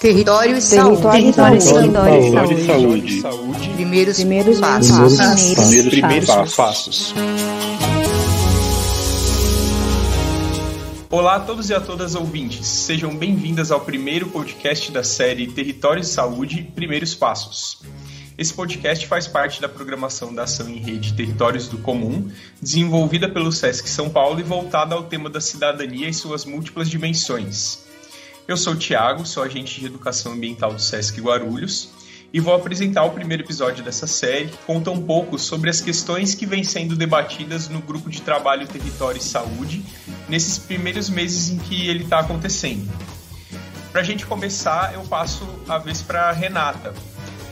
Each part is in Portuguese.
Território e saúde. Território e saúde. Território e saúde. saúde. Primeiros, Primeiros passos. passos. Primeiros, primeiros passos. Olá a todos e a todas ouvintes. Sejam bem-vindas ao primeiro podcast da série Território e Saúde Primeiros Passos. Esse podcast faz parte da programação da ação em rede Territórios do Comum, desenvolvida pelo SESC São Paulo e voltada ao tema da cidadania e suas múltiplas dimensões. Eu sou o Tiago, sou agente de educação ambiental do SESC Guarulhos e vou apresentar o primeiro episódio dessa série, que conta um pouco sobre as questões que vêm sendo debatidas no grupo de trabalho Território e Saúde nesses primeiros meses em que ele está acontecendo. Para a gente começar, eu passo a vez para Renata.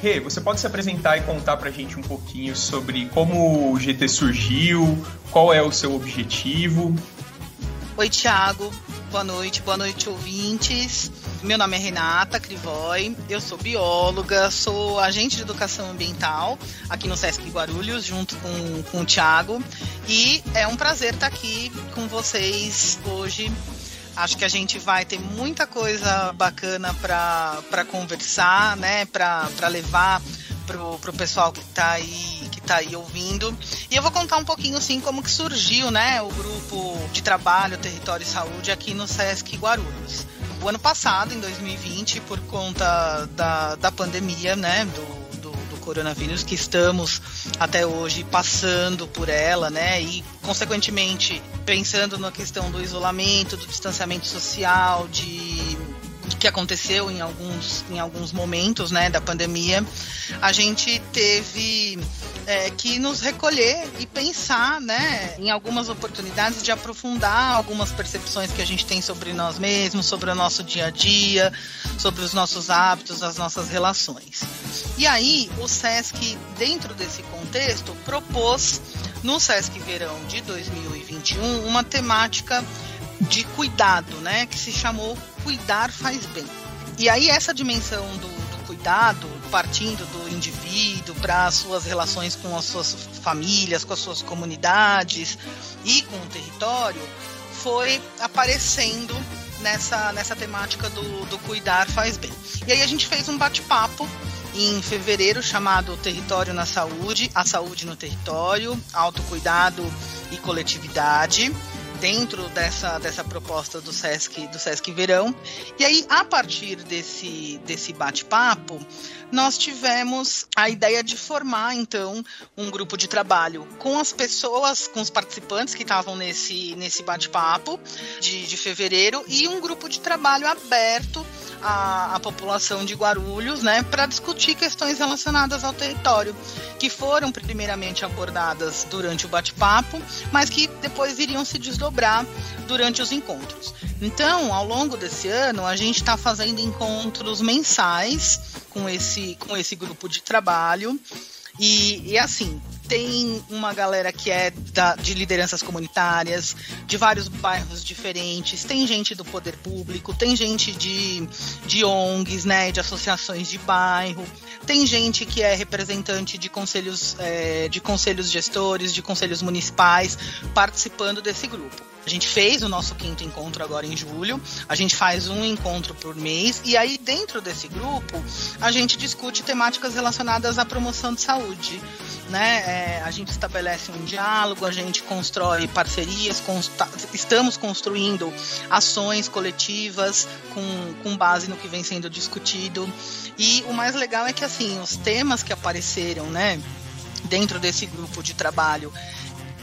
Rê, você pode se apresentar e contar para a gente um pouquinho sobre como o GT surgiu, qual é o seu objetivo? Oi, Tiago. Boa noite, boa noite, ouvintes. Meu nome é Renata Crivoy, eu sou bióloga, sou agente de educação ambiental aqui no Sesc Guarulhos, junto com, com o Tiago. E é um prazer estar aqui com vocês hoje. Acho que a gente vai ter muita coisa bacana para conversar, né? Para levar pro, pro pessoal que está aí tá aí ouvindo. E eu vou contar um pouquinho assim como que surgiu, né, o grupo de trabalho Território e Saúde aqui no SESC Guarulhos. O ano passado, em 2020, por conta da, da pandemia, né, do, coronavírus que estamos até hoje passando por ela, né? E consequentemente pensando na questão do isolamento, do distanciamento social, de que aconteceu em alguns, em alguns momentos né, da pandemia, a gente teve é, que nos recolher e pensar né, em algumas oportunidades de aprofundar algumas percepções que a gente tem sobre nós mesmos, sobre o nosso dia a dia, sobre os nossos hábitos, as nossas relações. E aí, o SESC, dentro desse contexto, propôs no SESC Verão de 2021 uma temática de cuidado, né, que se chamou Cuidar Faz Bem. E aí essa dimensão do, do cuidado, partindo do indivíduo para as suas relações com as suas famílias, com as suas comunidades e com o território, foi aparecendo nessa, nessa temática do, do cuidar faz bem. E aí a gente fez um bate-papo em fevereiro chamado Território na Saúde, a saúde no território, autocuidado e coletividade dentro dessa, dessa proposta do Sesc, do Sesc Verão. E aí, a partir desse, desse bate-papo, nós tivemos a ideia de formar, então, um grupo de trabalho com as pessoas, com os participantes que estavam nesse, nesse bate-papo de, de fevereiro e um grupo de trabalho aberto à, à população de Guarulhos, né, para discutir questões relacionadas ao território, que foram primeiramente abordadas durante o bate-papo, mas que depois iriam se desdobrar durante os encontros. Então, ao longo desse ano, a gente está fazendo encontros mensais com esse, com esse grupo de trabalho. E, e assim, tem uma galera que é da, de lideranças comunitárias, de vários bairros diferentes, tem gente do poder público, tem gente de, de ONGs, né, de associações de bairro, tem gente que é representante de conselhos, é, de conselhos gestores, de conselhos municipais, participando desse grupo. A gente fez o nosso quinto encontro agora em julho. A gente faz um encontro por mês e aí dentro desse grupo a gente discute temáticas relacionadas à promoção de saúde. Né? É, a gente estabelece um diálogo, a gente constrói parcerias, consta estamos construindo ações coletivas com, com base no que vem sendo discutido. E o mais legal é que assim os temas que apareceram, né? dentro desse grupo de trabalho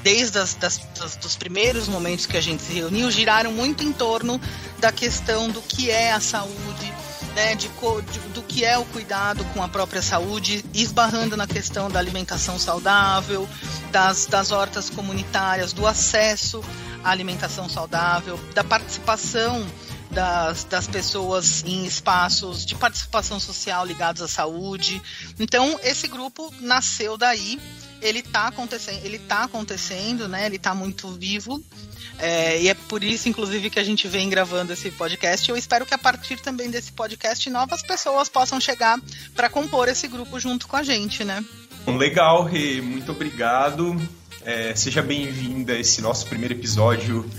desde as, das, das, dos primeiros momentos que a gente se reuniu, giraram muito em torno da questão do que é a saúde, né, de, de, do que é o cuidado com a própria saúde, esbarrando na questão da alimentação saudável, das, das hortas comunitárias, do acesso à alimentação saudável, da participação das, das pessoas em espaços de participação social ligados à saúde. Então, esse grupo nasceu daí ele tá acontecendo, ele tá acontecendo, né? Ele tá muito vivo. É, e é por isso, inclusive, que a gente vem gravando esse podcast. Eu espero que a partir também desse podcast novas pessoas possam chegar para compor esse grupo junto com a gente, né? Legal, Rê, muito obrigado. É, seja bem-vinda a esse nosso primeiro episódio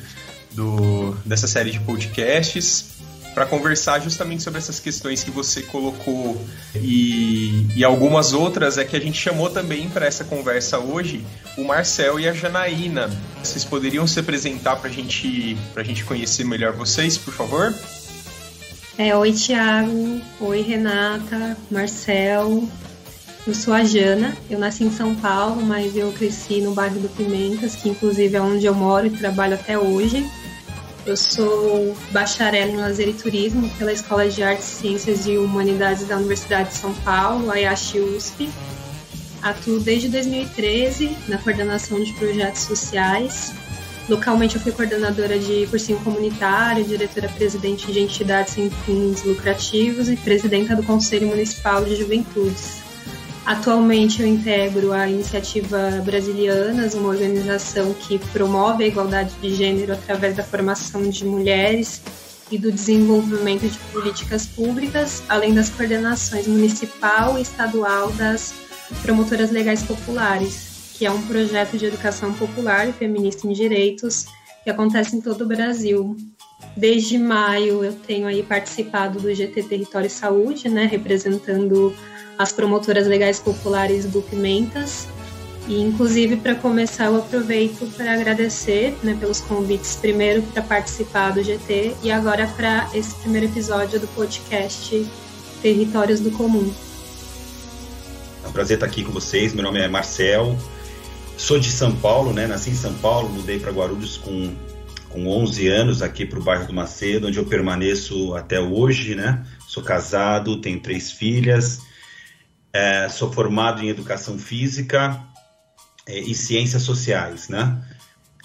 do, dessa série de podcasts. Para conversar justamente sobre essas questões que você colocou e, e algumas outras é que a gente chamou também para essa conversa hoje o Marcel e a Janaína. Vocês poderiam se apresentar para gente, a gente conhecer melhor vocês, por favor? É, oi, Tiago. Oi, Renata, Marcel. Eu sou a Jana. Eu nasci em São Paulo, mas eu cresci no bairro do Pimentas, que inclusive é onde eu moro e trabalho até hoje. Eu sou bacharel em lazer e turismo pela Escola de Artes, Ciências e Humanidades da Universidade de São Paulo, a USP. Atuo desde 2013 na coordenação de projetos sociais. Localmente eu fui coordenadora de cursinho comunitário, diretora-presidente de entidades sem fins lucrativos e presidenta do Conselho Municipal de Juventudes. Atualmente eu integro a Iniciativa Brasilianas, uma organização que promove a igualdade de gênero através da formação de mulheres e do desenvolvimento de políticas públicas, além das coordenações municipal e estadual das promotoras legais populares, que é um projeto de educação popular e feminista em direitos que acontece em todo o Brasil. Desde maio eu tenho aí participado do GT Território e Saúde, né, representando as promotoras legais populares do Pimentas. E, inclusive, para começar, eu aproveito para agradecer né, pelos convites, primeiro para participar do GT e agora para esse primeiro episódio do podcast Territórios do Comum. É um prazer estar aqui com vocês. Meu nome é Marcel, sou de São Paulo, né? nasci em São Paulo, mudei para Guarulhos com, com 11 anos, aqui para o bairro do Macedo, onde eu permaneço até hoje. Né? Sou casado, tenho três filhas é, sou formado em educação física é, e ciências sociais, né?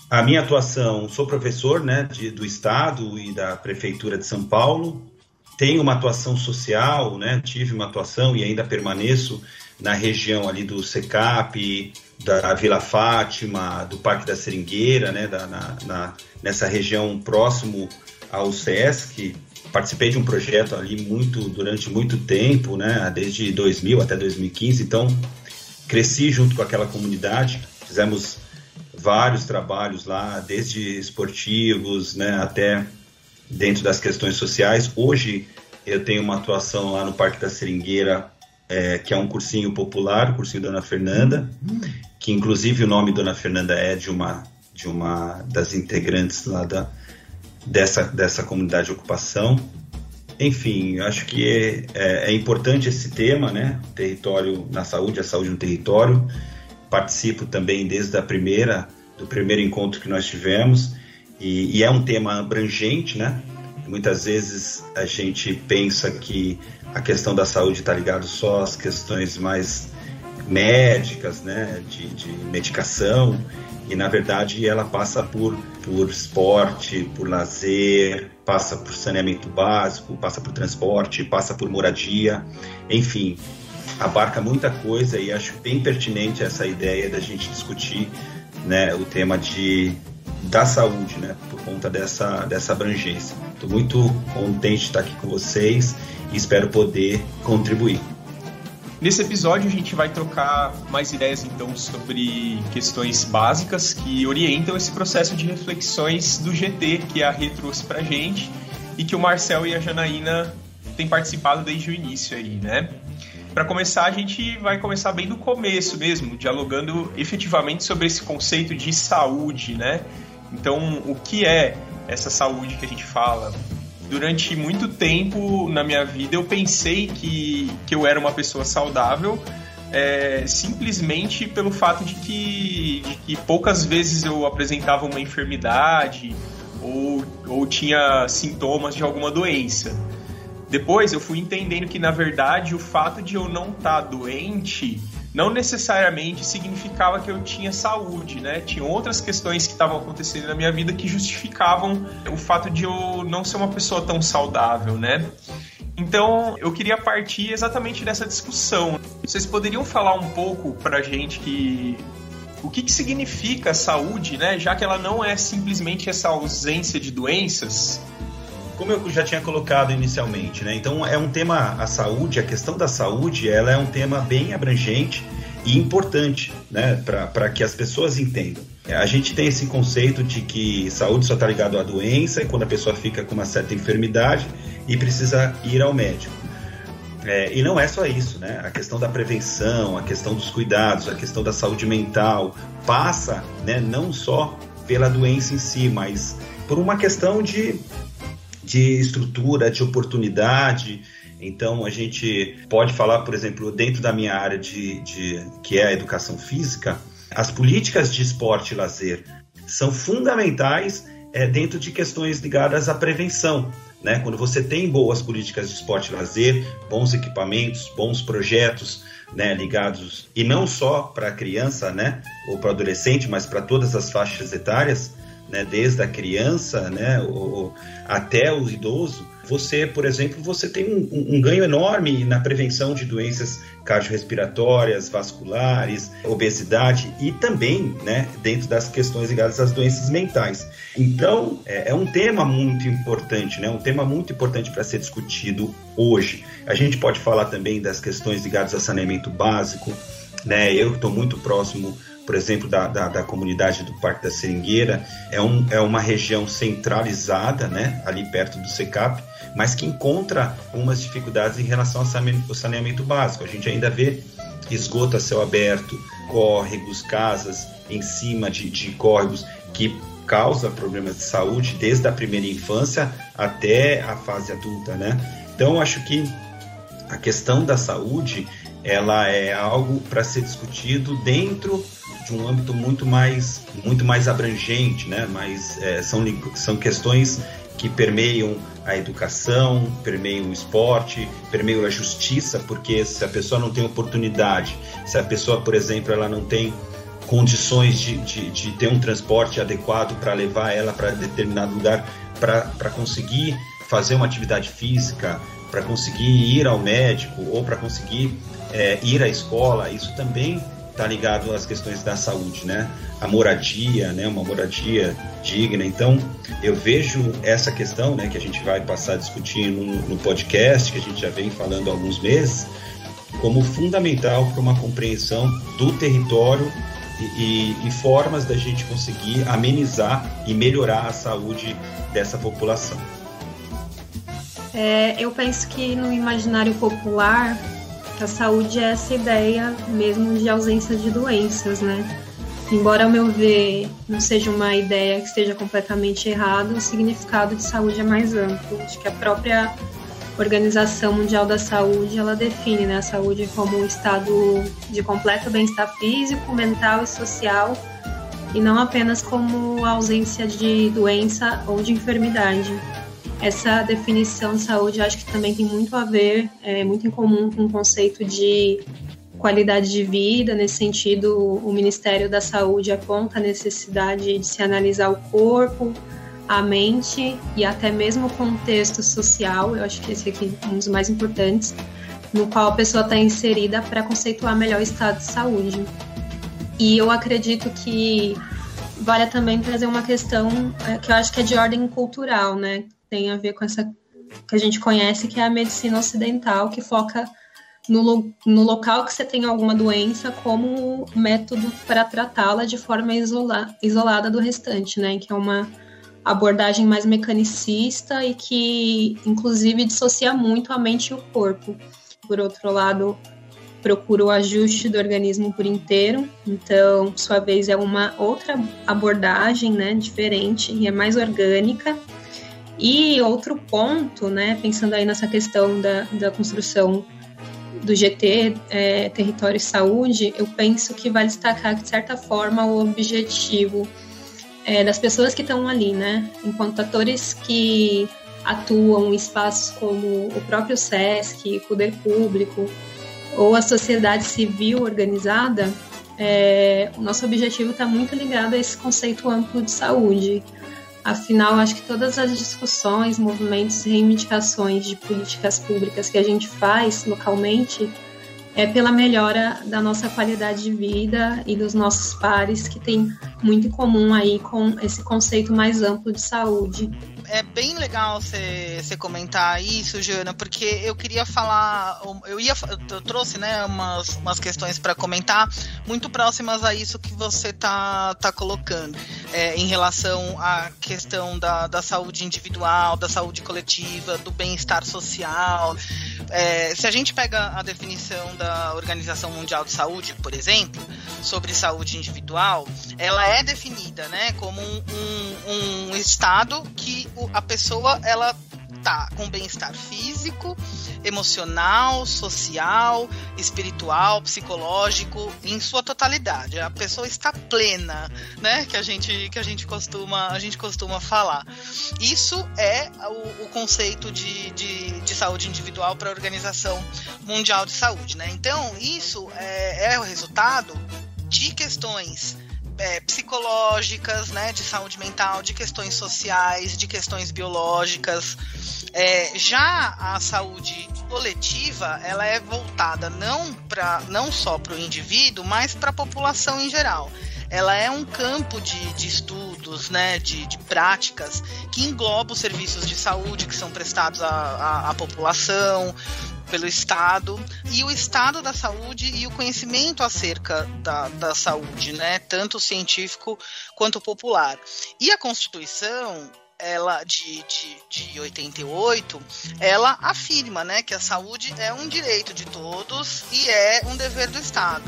A minha atuação, sou professor, né, de, do estado e da prefeitura de São Paulo. Tenho uma atuação social, né? Tive uma atuação e ainda permaneço na região ali do Secap, da Vila Fátima, do Parque da Seringueira, né, da, na, na, nessa região próximo ao SESC, participei de um projeto ali muito durante muito tempo, né, desde 2000 até 2015. Então, cresci junto com aquela comunidade. Fizemos vários trabalhos lá, desde esportivos, né, até dentro das questões sociais. Hoje eu tenho uma atuação lá no Parque da Seringueira, é, que é um cursinho popular, o cursinho Dona Fernanda, que inclusive o nome Dona Fernanda é de uma de uma das integrantes lá da, dessa, dessa comunidade de ocupação. Enfim, acho que é, é, é, importante esse tema, né? Território na saúde, a saúde no território. Participo também desde a primeira, do primeiro encontro que nós tivemos, e, e é um tema abrangente, né? Muitas vezes a gente pensa que a questão da saúde está ligada só às questões mais médicas, né? de, de medicação, e na verdade ela passa por, por esporte, por lazer, passa por saneamento básico, passa por transporte, passa por moradia, enfim, abarca muita coisa e acho bem pertinente essa ideia da gente discutir né, o tema de, da saúde, né, por conta dessa, dessa abrangência. Estou muito contente de estar aqui com vocês e espero poder contribuir. Nesse episódio a gente vai trocar mais ideias então sobre questões básicas que orientam esse processo de reflexões do GT que a Rê trouxe pra gente e que o Marcel e a Janaína têm participado desde o início aí, né? Para começar, a gente vai começar bem do começo mesmo, dialogando efetivamente sobre esse conceito de saúde, né? Então, o que é essa saúde que a gente fala? Durante muito tempo na minha vida eu pensei que, que eu era uma pessoa saudável é, simplesmente pelo fato de que, de que poucas vezes eu apresentava uma enfermidade ou, ou tinha sintomas de alguma doença. Depois eu fui entendendo que, na verdade, o fato de eu não estar tá doente não necessariamente significava que eu tinha saúde, né? Tinha outras questões que estavam acontecendo na minha vida que justificavam o fato de eu não ser uma pessoa tão saudável, né? Então, eu queria partir exatamente dessa discussão. Vocês poderiam falar um pouco pra gente que o que, que significa saúde, né? Já que ela não é simplesmente essa ausência de doenças, como eu já tinha colocado inicialmente, né? Então é um tema, a saúde, a questão da saúde, ela é um tema bem abrangente e importante, né? Para que as pessoas entendam. A gente tem esse conceito de que saúde só está ligado à doença e quando a pessoa fica com uma certa enfermidade, e precisa ir ao médico. É, e não é só isso, né? A questão da prevenção, a questão dos cuidados, a questão da saúde mental passa, né, não só pela doença em si, mas por uma questão de, de estrutura, de oportunidade. Então a gente pode falar, por exemplo, dentro da minha área de, de que é a educação física, as políticas de esporte e lazer são fundamentais é, dentro de questões ligadas à prevenção. Né? Quando você tem boas políticas de esporte e lazer, bons equipamentos, bons projetos né, ligados, e não só para a criança né, ou para adolescente, mas para todas as faixas etárias, né, desde a criança né, ou, até o idoso, você, por exemplo, você tem um, um, ganho enorme na prevenção de doenças cardiorrespiratórias, vasculares, obesidade e também, né, dentro das questões ligadas às doenças mentais. Então, é, é um tema muito importante, né, um tema muito importante para ser discutido hoje. A gente pode falar também das questões ligadas a saneamento básico, né, eu estou muito próximo por exemplo, da, da, da, comunidade do Parque da Seringueira, é, um, é uma região centralizada, né, ali perto do SECAP, mas que encontra algumas dificuldades em relação ao saneamento básico. A gente ainda vê esgoto a céu aberto, córregos, casas em cima de, de córregos que causa problemas de saúde desde a primeira infância até a fase adulta, né? Então, acho que a questão da saúde ela é algo para ser discutido dentro de um âmbito muito mais, muito mais abrangente, né? Mas é, são, são questões que permeiam a educação, permeiam o esporte, permeiam a justiça, porque se a pessoa não tem oportunidade, se a pessoa, por exemplo, ela não tem condições de, de, de ter um transporte adequado para levar ela para determinado lugar, para conseguir fazer uma atividade física, para conseguir ir ao médico ou para conseguir é, ir à escola, isso também está ligado às questões da saúde, né? A moradia, né? Uma moradia digna. Então, eu vejo essa questão, né? Que a gente vai passar no, no podcast, que a gente já vem falando há alguns meses, como fundamental para uma compreensão do território e, e, e formas da gente conseguir amenizar e melhorar a saúde dessa população. É, eu penso que no imaginário popular a saúde é essa ideia mesmo de ausência de doenças, né? Embora, ao meu ver, não seja uma ideia que esteja completamente errada, o significado de saúde é mais amplo. Acho que a própria Organização Mundial da Saúde, ela define né, a saúde como um estado de completo bem-estar físico, mental e social, e não apenas como ausência de doença ou de enfermidade essa definição de saúde acho que também tem muito a ver, é muito em comum com o conceito de qualidade de vida. Nesse sentido, o Ministério da Saúde aponta a necessidade de se analisar o corpo, a mente e até mesmo o contexto social. Eu acho que esse aqui é um dos mais importantes, no qual a pessoa está inserida para conceituar melhor o estado de saúde. E eu acredito que vale também trazer uma questão é, que eu acho que é de ordem cultural, né? Tem a ver com essa que a gente conhece, que é a medicina ocidental, que foca no, no local que você tem alguma doença como método para tratá-la de forma isola, isolada do restante, né? Que é uma abordagem mais mecanicista e que, inclusive, dissocia muito a mente e o corpo. Por outro lado, procura o ajuste do organismo por inteiro, então, por sua vez, é uma outra abordagem, né? Diferente e é mais orgânica e outro ponto, né, pensando aí nessa questão da, da construção do GT, é, Território e Saúde, eu penso que vale destacar de certa forma, o objetivo é, das pessoas que estão ali, né, enquanto atores que atuam em espaços como o próprio SESC, o Poder Público ou a sociedade civil organizada, é, o nosso objetivo está muito ligado a esse conceito amplo de saúde, Afinal, acho que todas as discussões, movimentos reivindicações de políticas públicas que a gente faz localmente é pela melhora da nossa qualidade de vida e dos nossos pares, que tem muito em comum aí com esse conceito mais amplo de saúde. é bem legal você comentar isso, Jana, porque eu queria falar, eu ia, eu trouxe, né, umas, umas questões para comentar muito próximas a isso que você tá, tá colocando, é, em relação à questão da, da saúde individual, da saúde coletiva, do bem-estar social. É, se a gente pega a definição da Organização Mundial de Saúde, por exemplo, sobre saúde individual, ela é definida, né, como um, um, um estado que a pessoa ela tá com bem-estar físico, emocional, social, espiritual, psicológico, em sua totalidade. A pessoa está plena, né? Que a gente que a gente costuma a gente costuma falar. Isso é o, o conceito de, de, de, saúde individual para a Organização Mundial de Saúde, né? Então isso é, é o resultado de questões é, psicológicas, né, de saúde mental, de questões sociais, de questões biológicas. É, já a saúde coletiva, ela é voltada não, pra, não só para o indivíduo, mas para a população em geral ela é um campo de, de estudos, né, de, de, práticas que engloba os serviços de saúde que são prestados à, à população, pelo Estado e o estado da saúde e o conhecimento acerca da, da saúde, né? Tanto científico quanto popular. E a Constituição, ela de, de, de 88, ela afirma né, que a saúde é um direito de todos e é um dever do Estado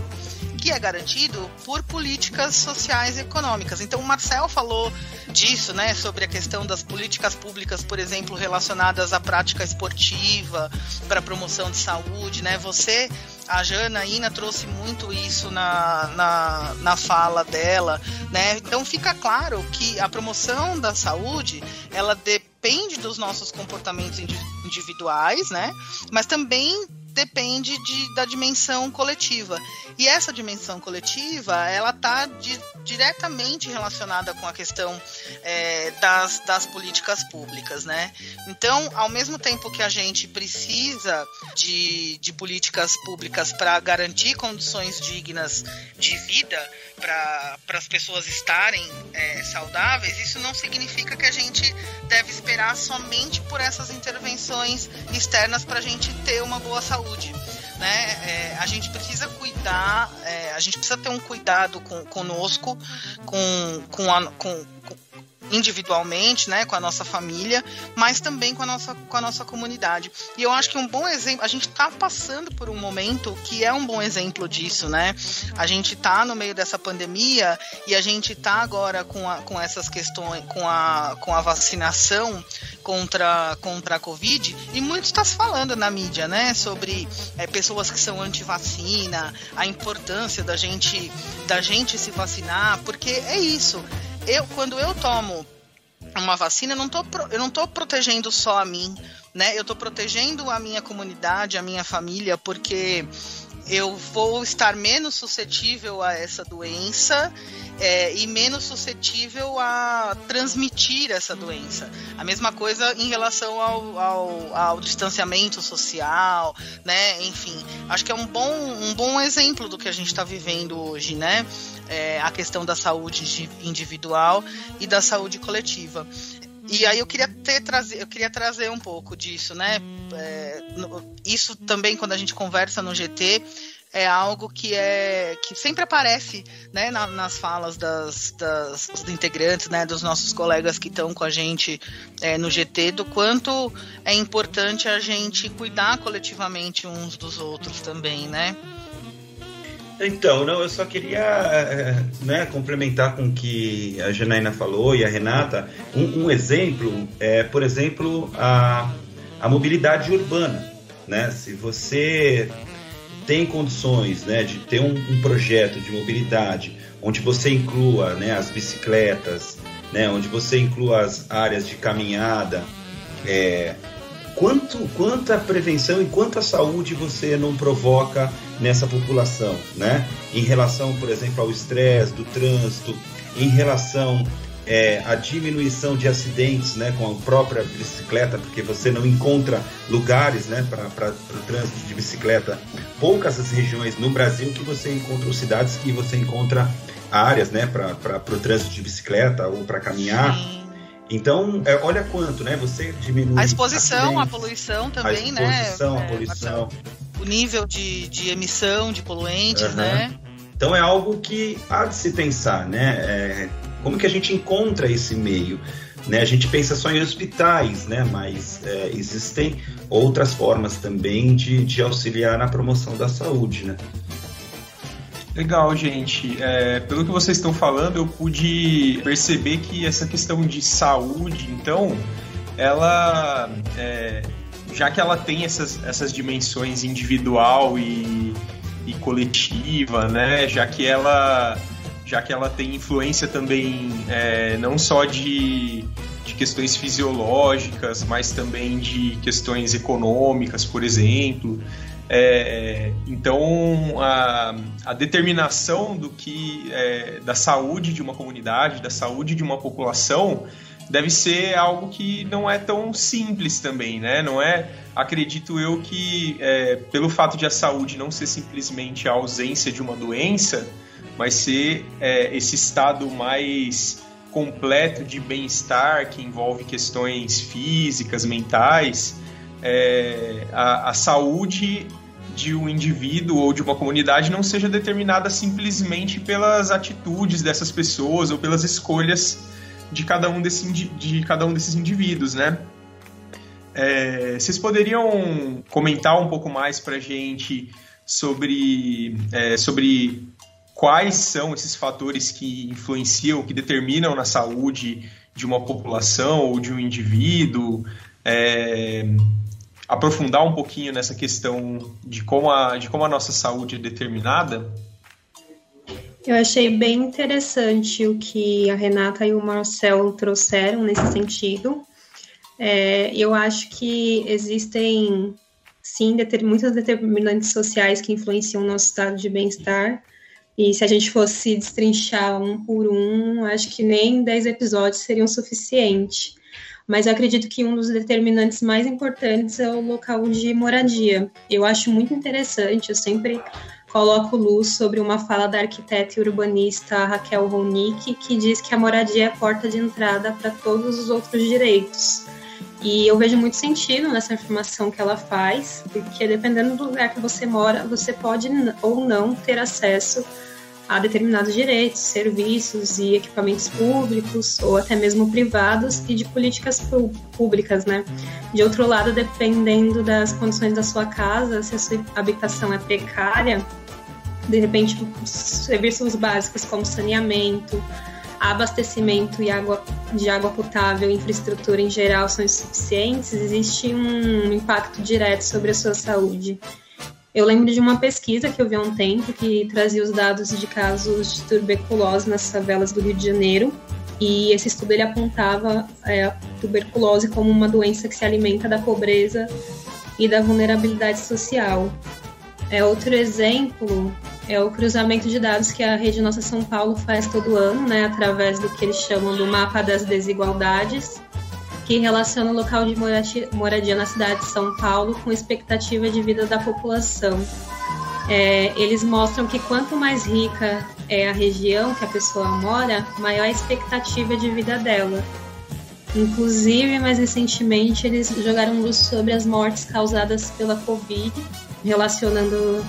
que é garantido por políticas sociais e econômicas. Então, o Marcel falou disso, né, sobre a questão das políticas públicas, por exemplo, relacionadas à prática esportiva, para promoção de saúde, né? Você, a Jana Ina trouxe muito isso na, na, na fala dela, né? Então, fica claro que a promoção da saúde, ela depende dos nossos comportamentos individuais, né? Mas também depende de, da dimensão coletiva. E essa dimensão coletiva, ela está di diretamente relacionada com a questão é, das, das políticas públicas, né? Então, ao mesmo tempo que a gente precisa de, de políticas públicas para garantir condições dignas de vida para as pessoas estarem é, saudáveis, isso não significa que a gente deve esperar somente por essas intervenções externas para a gente ter uma boa saúde né? É, a gente precisa cuidar, é, a gente precisa ter um cuidado com, conosco, com, com, a, com, com individualmente, né, com a nossa família, mas também com a nossa, com a nossa comunidade. E eu acho que um bom exemplo, a gente está passando por um momento que é um bom exemplo disso, né? A gente está no meio dessa pandemia e a gente está agora com, a, com essas questões, com a, com a vacinação contra, contra a Covid, e muito está se falando na mídia, né, sobre é, pessoas que são anti-vacina, a importância da gente, da gente se vacinar, porque é isso eu, quando eu tomo uma vacina, eu não tô, eu não tô protegendo só a mim, né? Eu tô protegendo a minha comunidade, a minha família, porque eu vou estar menos suscetível a essa doença é, e menos suscetível a transmitir essa doença. A mesma coisa em relação ao, ao, ao distanciamento social, né? Enfim, acho que é um bom, um bom exemplo do que a gente está vivendo hoje, né? É, a questão da saúde individual e da saúde coletiva. E aí eu queria ter trazer, eu queria trazer um pouco disso, né? É, isso também quando a gente conversa no GT é algo que é que sempre aparece né, na, nas falas das, das, dos integrantes, né, dos nossos colegas que estão com a gente é, no GT, do quanto é importante a gente cuidar coletivamente uns dos outros também, né? Então, não, eu só queria é, né, complementar com o que a Janaína falou e a Renata. Um, um exemplo é, por exemplo, a, a mobilidade urbana. Né? Se você tem condições né, de ter um, um, projeto de mobilidade onde você inclua né, as bicicletas, né, onde você inclua as áreas de caminhada, é, quanto, quanta prevenção e quanta saúde você não provoca nessa população, né? Em relação, por exemplo, ao estresse do trânsito, em relação é, a diminuição de acidentes né, com a própria bicicleta, porque você não encontra lugares né, para o trânsito de bicicleta. Poucas as regiões no Brasil que você encontra, ou cidades que você encontra áreas né, para o trânsito de bicicleta ou para caminhar. Então, é, olha quanto, né? Você diminui. A exposição, a poluição também, né? A exposição, né? a poluição. o nível de, de emissão de poluentes, uhum. né? Então é algo que há de se pensar, né? É, como que a gente encontra esse meio? Né? A gente pensa só em hospitais, né? Mas é, existem outras formas também de, de auxiliar na promoção da saúde, né? Legal, gente. É, pelo que vocês estão falando, eu pude perceber que essa questão de saúde, então, ela, é, já que ela tem essas, essas dimensões individual e, e coletiva, né? Já que ela, já que ela tem influência também é, não só de, de questões fisiológicas, mas também de questões econômicas, por exemplo. É, então, a, a, determinação do que é, da saúde de uma comunidade, da saúde de uma população, deve ser algo que não é tão simples também, né? Não é, acredito eu que é, pelo fato de a saúde não ser simplesmente a ausência de uma doença, mas ser é, esse estado mais completo de bem-estar que envolve questões físicas, mentais é, a, a saúde de um indivíduo ou de uma comunidade não seja determinada simplesmente pelas atitudes dessas pessoas ou pelas escolhas de cada um, desse, de cada um desses indivíduos, né? É, vocês poderiam comentar um pouco mais para gente sobre, é, sobre quais são esses fatores que influenciam, que determinam na saúde de uma população ou de um indivíduo? É, aprofundar um pouquinho nessa questão de como a, de como a nossa saúde é determinada? Eu achei bem interessante o que a Renata e o Marcel trouxeram nesse sentido. É, eu acho que existem, sim, deter, muitos determinantes sociais que influenciam o nosso estado de bem-estar. E se a gente fosse destrinchar um por um, acho que nem 10 episódios seriam suficiente mas acredito que um dos determinantes mais importantes é o local de moradia. Eu acho muito interessante, eu sempre coloco luz sobre uma fala da arquiteta e urbanista Raquel Ronick, que diz que a moradia é a porta de entrada para todos os outros direitos. E eu vejo muito sentido nessa afirmação que ela faz, porque dependendo do lugar que você mora, você pode ou não ter acesso a determinados direitos, serviços e equipamentos públicos ou até mesmo privados e de políticas públicas, né? De outro lado, dependendo das condições da sua casa, se a sua habitação é precária, de repente serviços básicos como saneamento, abastecimento e água, de água potável, infraestrutura em geral são insuficientes, existe um impacto direto sobre a sua saúde. Eu lembro de uma pesquisa que eu vi há um tempo que trazia os dados de casos de tuberculose nas favelas do Rio de Janeiro. E esse estudo ele apontava é, a tuberculose como uma doença que se alimenta da pobreza e da vulnerabilidade social. É, outro exemplo é o cruzamento de dados que a Rede Nossa São Paulo faz todo ano, né, através do que eles chamam do mapa das desigualdades, que relaciona o local de moradia na cidade de São Paulo com expectativa de vida da população. É, eles mostram que quanto mais rica é a região que a pessoa mora, maior a expectativa de vida dela. Inclusive, mais recentemente, eles jogaram luz sobre as mortes causadas pela Covid, relacionando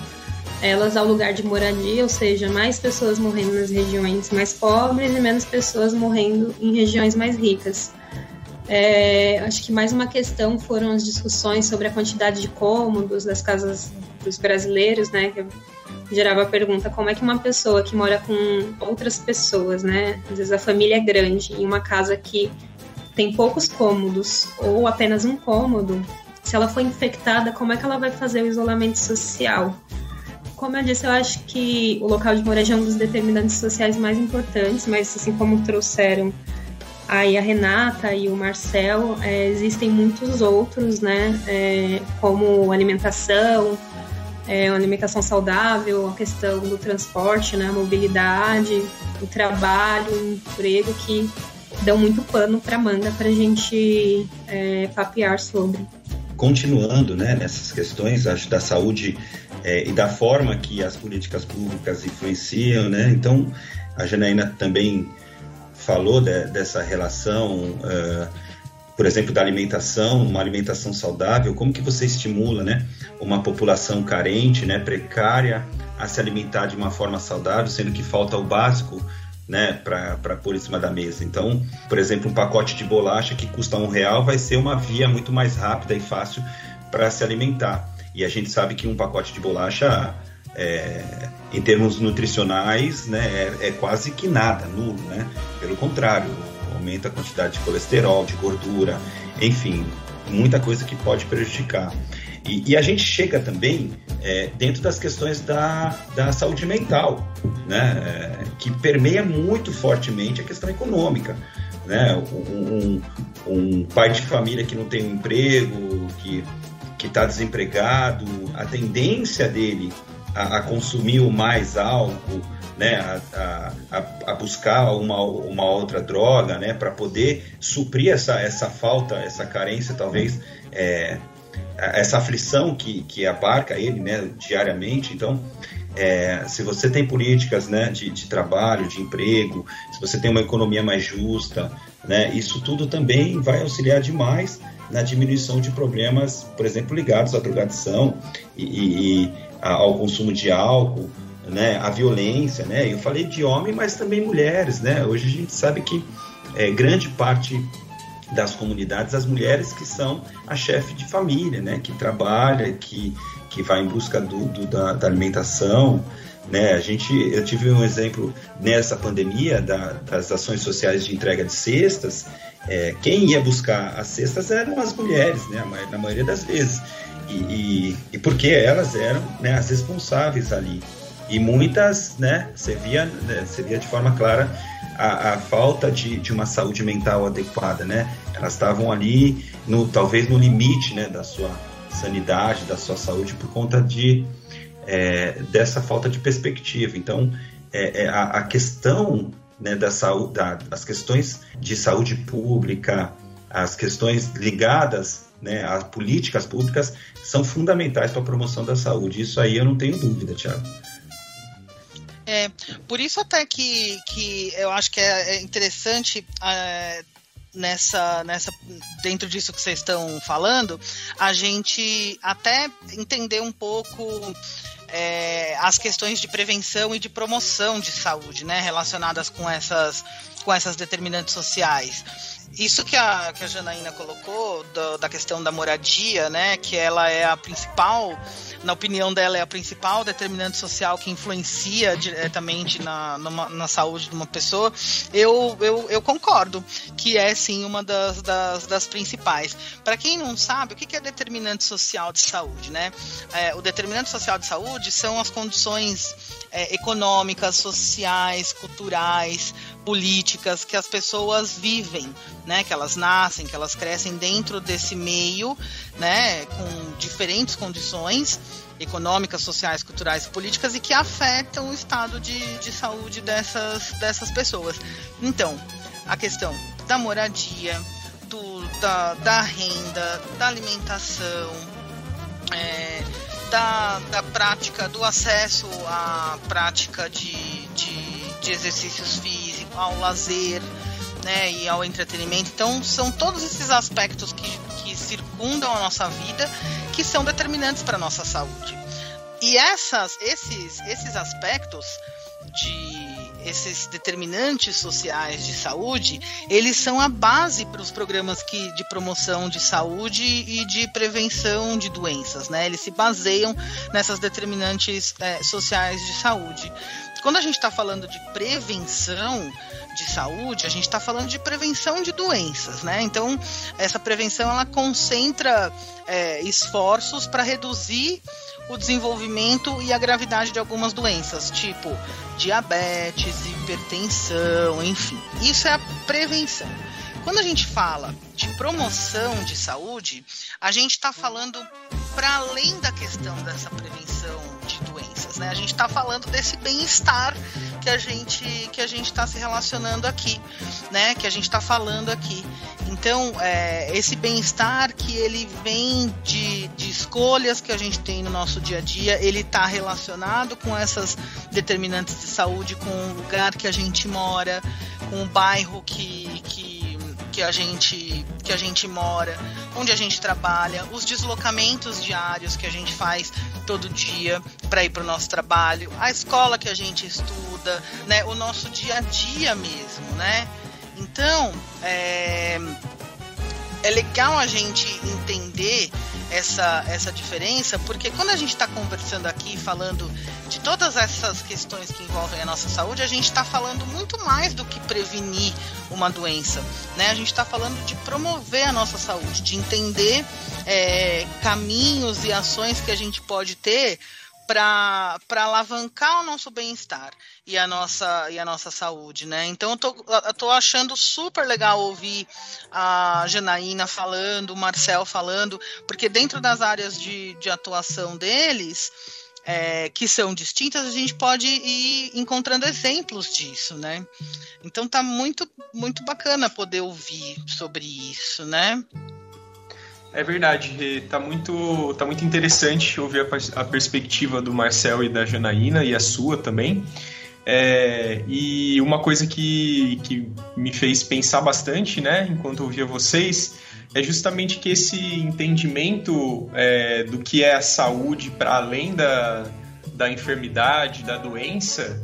elas ao lugar de moradia, ou seja, mais pessoas morrendo nas regiões mais pobres e menos pessoas morrendo em regiões mais ricas. É, acho que mais uma questão foram as discussões sobre a quantidade de cômodos das casas dos brasileiros, né? Que gerava a pergunta como é que uma pessoa que mora com outras pessoas, né? Às vezes a família é grande em uma casa que tem poucos cômodos ou apenas um cômodo, se ela for infectada, como é que ela vai fazer o isolamento social? Como eu disse, eu acho que o local de moradia é um dos determinantes sociais mais importantes, mas assim como trouxeram aí a Renata e o Marcel, é, existem muitos outros, né, é, como alimentação, é, alimentação saudável, a questão do transporte, né, a mobilidade, o trabalho, o emprego, que dão muito pano para manga para a gente é, papear sobre. Continuando né, nessas questões acho, da saúde é, e da forma que as políticas públicas influenciam, né, então a Janaína também falou de, dessa relação, uh, por exemplo, da alimentação, uma alimentação saudável, como que você estimula, né, uma população carente, né, precária, a se alimentar de uma forma saudável, sendo que falta o básico, né, para pôr em cima da mesa. Então, por exemplo, um pacote de bolacha que custa um real vai ser uma via muito mais rápida e fácil para se alimentar. E a gente sabe que um pacote de bolacha, é, em termos nutricionais, né, é, é, quase que nada, nulo, né? Pelo contrário, aumenta a quantidade de colesterol, de gordura, enfim, muita coisa que pode prejudicar. E, e a gente chega também é, dentro das questões da, da saúde mental, né, é, que permeia muito fortemente a questão econômica. Né? Um, um, um pai de família que não tem um emprego, que está desempregado, a tendência dele a, a consumir mais álcool, né, a, a, a, buscar uma, uma outra droga, né, para poder suprir essa, essa falta, essa carência, talvez, é, essa aflição que, que abarca ele, né, diariamente. Então, é, se você tem políticas, né, de, de trabalho, de emprego, se você tem uma economia mais justa, né, isso tudo também vai auxiliar demais na diminuição de problemas, por exemplo, ligados à drogadição e, e ao consumo de álcool, né, à violência, né? Eu falei de homem, mas também mulheres, né? Hoje a gente sabe que é, grande parte das comunidades, as mulheres que são a chefe de família, né? Que trabalha, que, que vai em busca do, do da, da, alimentação, né? A gente, eu tive um exemplo nessa pandemia da, das ações sociais de entrega de cestas. É, quem ia buscar as cestas eram as mulheres, né? Na maioria das vezes. E, e, e porque elas eram né, as responsáveis ali. E muitas, né, você via, né, você via de forma clara a, a falta de, de uma saúde mental adequada, né? Elas estavam ali, no, talvez no limite, né, da sua sanidade, da sua saúde, por conta de, é, dessa falta de perspectiva. Então, é, é a, a, questão né, da saúde, as questões de saúde pública, as questões ligadas né, às políticas públicas são fundamentais para a promoção da saúde. Isso aí eu não tenho dúvida, Tiago. É, por isso até que, que eu acho que é, é interessante é, nessa, nessa dentro disso que vocês estão falando, a gente até entender um pouco é, as questões de prevenção e de promoção de saúde, né, relacionadas com essas com essas determinantes sociais. Isso que a, que a Janaína colocou, do, da questão da moradia, né, que ela é a principal, na opinião dela, é a principal determinante social que influencia diretamente na, numa, na saúde de uma pessoa, eu, eu, eu concordo que é sim uma das, das, das principais. Para quem não sabe, o que é determinante social de saúde, né? É, o determinante social de saúde são as condições é, econômicas, sociais, culturais, políticas que as pessoas vivem, né? Que elas nascem, que elas crescem dentro desse meio, né? Com diferentes condições econômicas, sociais, culturais e políticas e que afetam o estado de, de saúde dessas, dessas pessoas. Então, a questão da moradia, do, da, da renda, da alimentação, é, da, da prática, do acesso à prática de, de, de exercícios físicos, ao lazer, né, e ao entretenimento. Então, são todos esses aspectos que, que circundam a nossa vida que são determinantes para a nossa saúde. E essas, esses, esses aspectos de esses determinantes sociais de saúde, eles são a base para os programas que, de promoção de saúde e de prevenção de doenças, né? Eles se baseiam nessas determinantes é, sociais de saúde. Quando a gente está falando de prevenção de saúde, a gente está falando de prevenção de doenças, né? Então, essa prevenção ela concentra é, esforços para reduzir o desenvolvimento e a gravidade de algumas doenças, tipo diabetes, hipertensão, enfim. Isso é a prevenção. Quando a gente fala de promoção de saúde, a gente está falando para além da questão dessa prevenção de doenças, né? A gente está falando desse bem-estar que a gente que a gente está se relacionando aqui, né? Que a gente está falando aqui. Então, é, esse bem-estar que ele vem de, de escolhas que a gente tem no nosso dia a dia, ele está relacionado com essas determinantes de saúde, com o lugar que a gente mora, com o bairro que, que, que a gente que a gente mora, onde a gente trabalha, os deslocamentos diários que a gente faz todo dia para ir para o nosso trabalho, a escola que a gente estuda, né, o nosso dia a dia mesmo, né? Então, é, é legal a gente entender essa, essa diferença, porque quando a gente está conversando aqui, falando de todas essas questões que envolvem a nossa saúde, a gente está falando muito mais do que prevenir uma doença. Né? A gente está falando de promover a nossa saúde, de entender é, caminhos e ações que a gente pode ter para alavancar o nosso bem-estar e a nossa e a nossa saúde, né? Então eu tô, eu tô achando super legal ouvir a Janaína falando, o Marcel falando, porque dentro das áreas de, de atuação deles, é, que são distintas, a gente pode ir encontrando exemplos disso, né? Então tá muito muito bacana poder ouvir sobre isso, né? É verdade, tá muito, tá muito interessante ouvir a, a perspectiva do Marcel e da Janaína e a sua também. É, e uma coisa que, que me fez pensar bastante, né, enquanto ouvia vocês, é justamente que esse entendimento é, do que é a saúde para além da, da enfermidade, da doença,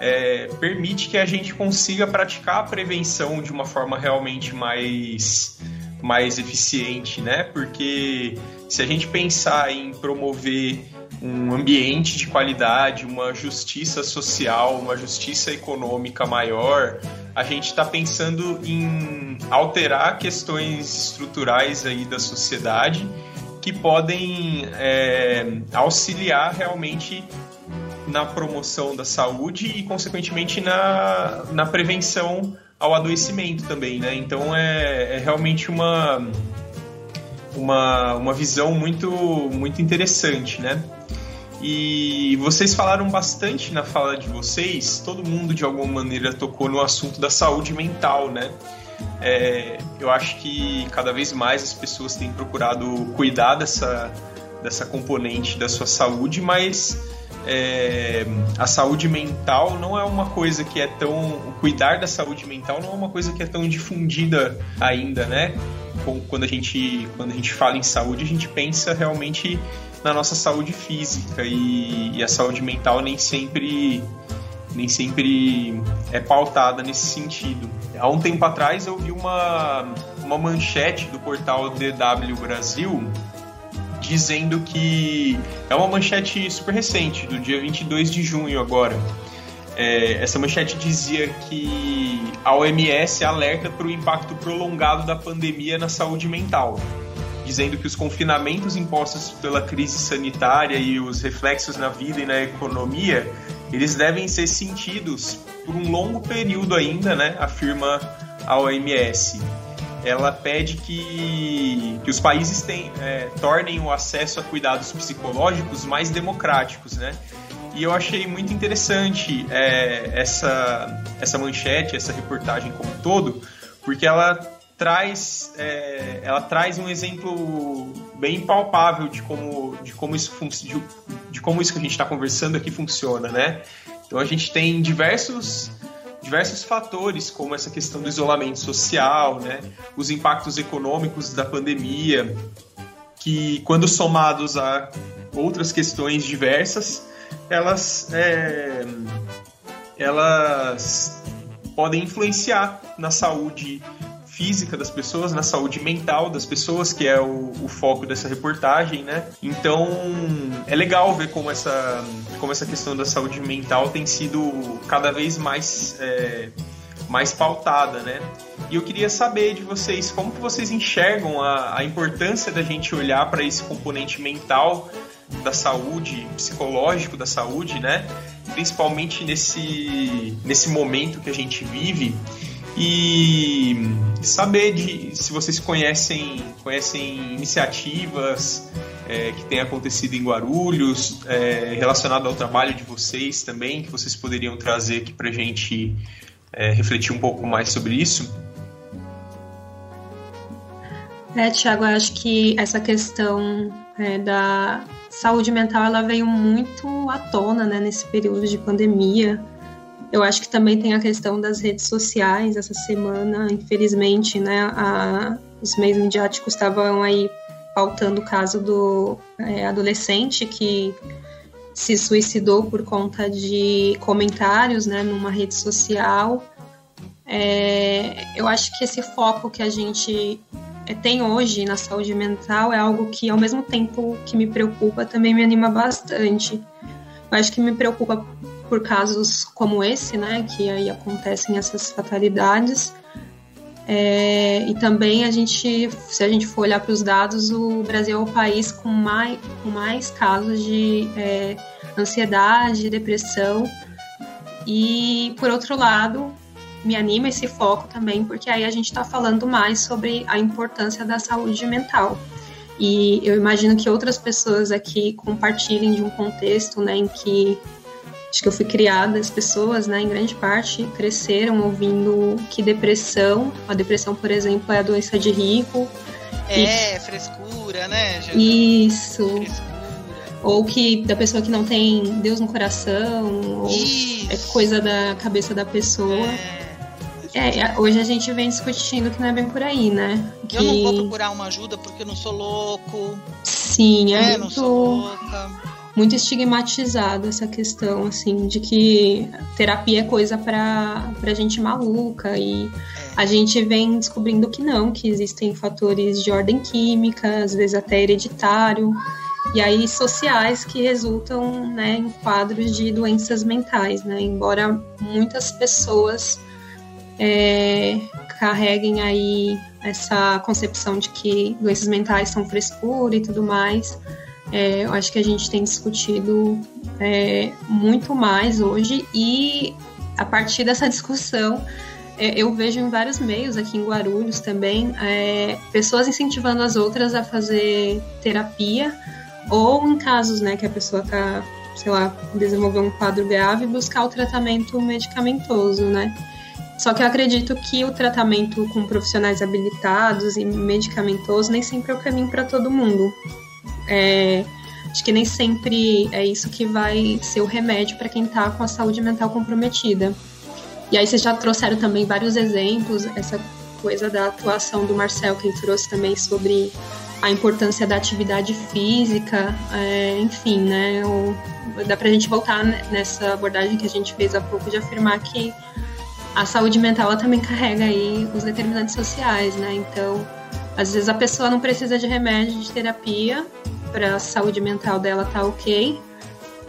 é, permite que a gente consiga praticar a prevenção de uma forma realmente mais mais eficiente, né? Porque se a gente pensar em promover um ambiente de qualidade, uma justiça social, uma justiça econômica maior, a gente está pensando em alterar questões estruturais aí da sociedade que podem é, auxiliar realmente na promoção da saúde e, consequentemente, na, na prevenção ao adoecimento também, né? Então é, é realmente uma, uma, uma visão muito, muito interessante, né? E vocês falaram bastante na fala de vocês, todo mundo de alguma maneira tocou no assunto da saúde mental, né? É, eu acho que cada vez mais as pessoas têm procurado cuidar dessa, dessa componente da sua saúde, mas é, a saúde mental não é uma coisa que é tão. O cuidar da saúde mental não é uma coisa que é tão difundida ainda, né? Quando a gente, quando a gente fala em saúde, a gente pensa realmente na nossa saúde física e, e a saúde mental nem sempre nem sempre é pautada nesse sentido. Há um tempo atrás eu vi uma, uma manchete do portal DW Brasil dizendo que é uma manchete super recente, do dia 22 de junho agora. É, essa manchete dizia que a OMS alerta para o impacto prolongado da pandemia na saúde mental, dizendo que os confinamentos impostos pela crise sanitária e os reflexos na vida e na economia, eles devem ser sentidos por um longo período ainda, né, afirma a OMS ela pede que, que os países tem, é, tornem o acesso a cuidados psicológicos mais democráticos, né? E eu achei muito interessante é, essa, essa manchete, essa reportagem como um todo, porque ela traz, é, ela traz um exemplo bem palpável de como, de como, isso, de, de como isso que a gente está conversando aqui funciona, né? Então a gente tem diversos diversos fatores, como essa questão do isolamento social, né, os impactos econômicos da pandemia, que quando somados a outras questões diversas, elas, é, elas podem influenciar na saúde física das pessoas, na saúde mental das pessoas, que é o, o, foco dessa reportagem, né? Então é legal ver como essa, como essa questão da saúde mental tem sido cada vez mais é, mais pautada, né? E eu queria saber de vocês como que vocês enxergam a, a importância da gente olhar para esse componente mental da saúde, psicológico da saúde, né? Principalmente nesse, nesse momento que a gente vive e saber de se vocês conhecem, conhecem iniciativas é, que tem acontecido em Guarulhos, é, relacionado ao trabalho de vocês também, que vocês poderiam trazer aqui para gente é, refletir um pouco mais sobre isso? É, Tiago, eu acho que essa questão é, da saúde mental ela veio muito à tona né, nesse período de pandemia. Eu acho que também tem a questão das redes sociais. Essa semana, infelizmente, né, a, os meios midiáticos estavam aí pautando o caso do é, adolescente que se suicidou por conta de comentários né, numa rede social. É, eu acho que esse foco que a gente é, tem hoje na saúde mental é algo que, ao mesmo tempo que me preocupa, também me anima bastante. Eu acho que me preocupa por casos como esse, né, que aí acontecem essas fatalidades. É, e também a gente, se a gente for olhar para os dados, o Brasil é o país com mais, com mais casos de é, ansiedade, depressão. E por outro lado, me anima esse foco também, porque aí a gente está falando mais sobre a importância da saúde mental. E eu imagino que outras pessoas aqui compartilhem de um contexto né, em que acho que eu fui criada, as pessoas, né, em grande parte, cresceram ouvindo que depressão, a depressão, por exemplo, é a doença de rico. É, e... frescura, né? Isso. Frescura. Ou que da pessoa que não tem Deus no coração, ou é coisa da cabeça da pessoa. É. É, é, hoje a gente vem discutindo que não é bem por aí, né? Que... Eu não vou procurar uma ajuda porque eu não sou louco. Sim, é, é muito, muito estigmatizado essa questão, assim, de que terapia é coisa pra, pra gente maluca e a gente vem descobrindo que não, que existem fatores de ordem química, às vezes até hereditário, e aí sociais que resultam né, em quadros de doenças mentais, né? Embora muitas pessoas é, carreguem aí essa concepção de que doenças mentais são frescura e tudo mais. É, eu acho que a gente tem discutido é, muito mais hoje e a partir dessa discussão é, eu vejo em vários meios aqui em Guarulhos também é, pessoas incentivando as outras a fazer terapia ou em casos né, que a pessoa está, sei lá, desenvolver um quadro grave buscar o tratamento medicamentoso, né? Só que eu acredito que o tratamento com profissionais habilitados e medicamentoso nem sempre é o caminho para todo mundo. É, acho que nem sempre é isso que vai ser o remédio para quem está com a saúde mental comprometida. E aí vocês já trouxeram também vários exemplos, essa coisa da atuação do Marcel, que ele trouxe também sobre a importância da atividade física, é, enfim, né? O, dá para a gente voltar nessa abordagem que a gente fez há pouco de afirmar que a saúde mental ela também carrega aí os determinantes sociais, né? Então, às vezes a pessoa não precisa de remédio, de terapia, para a saúde mental dela tá ok.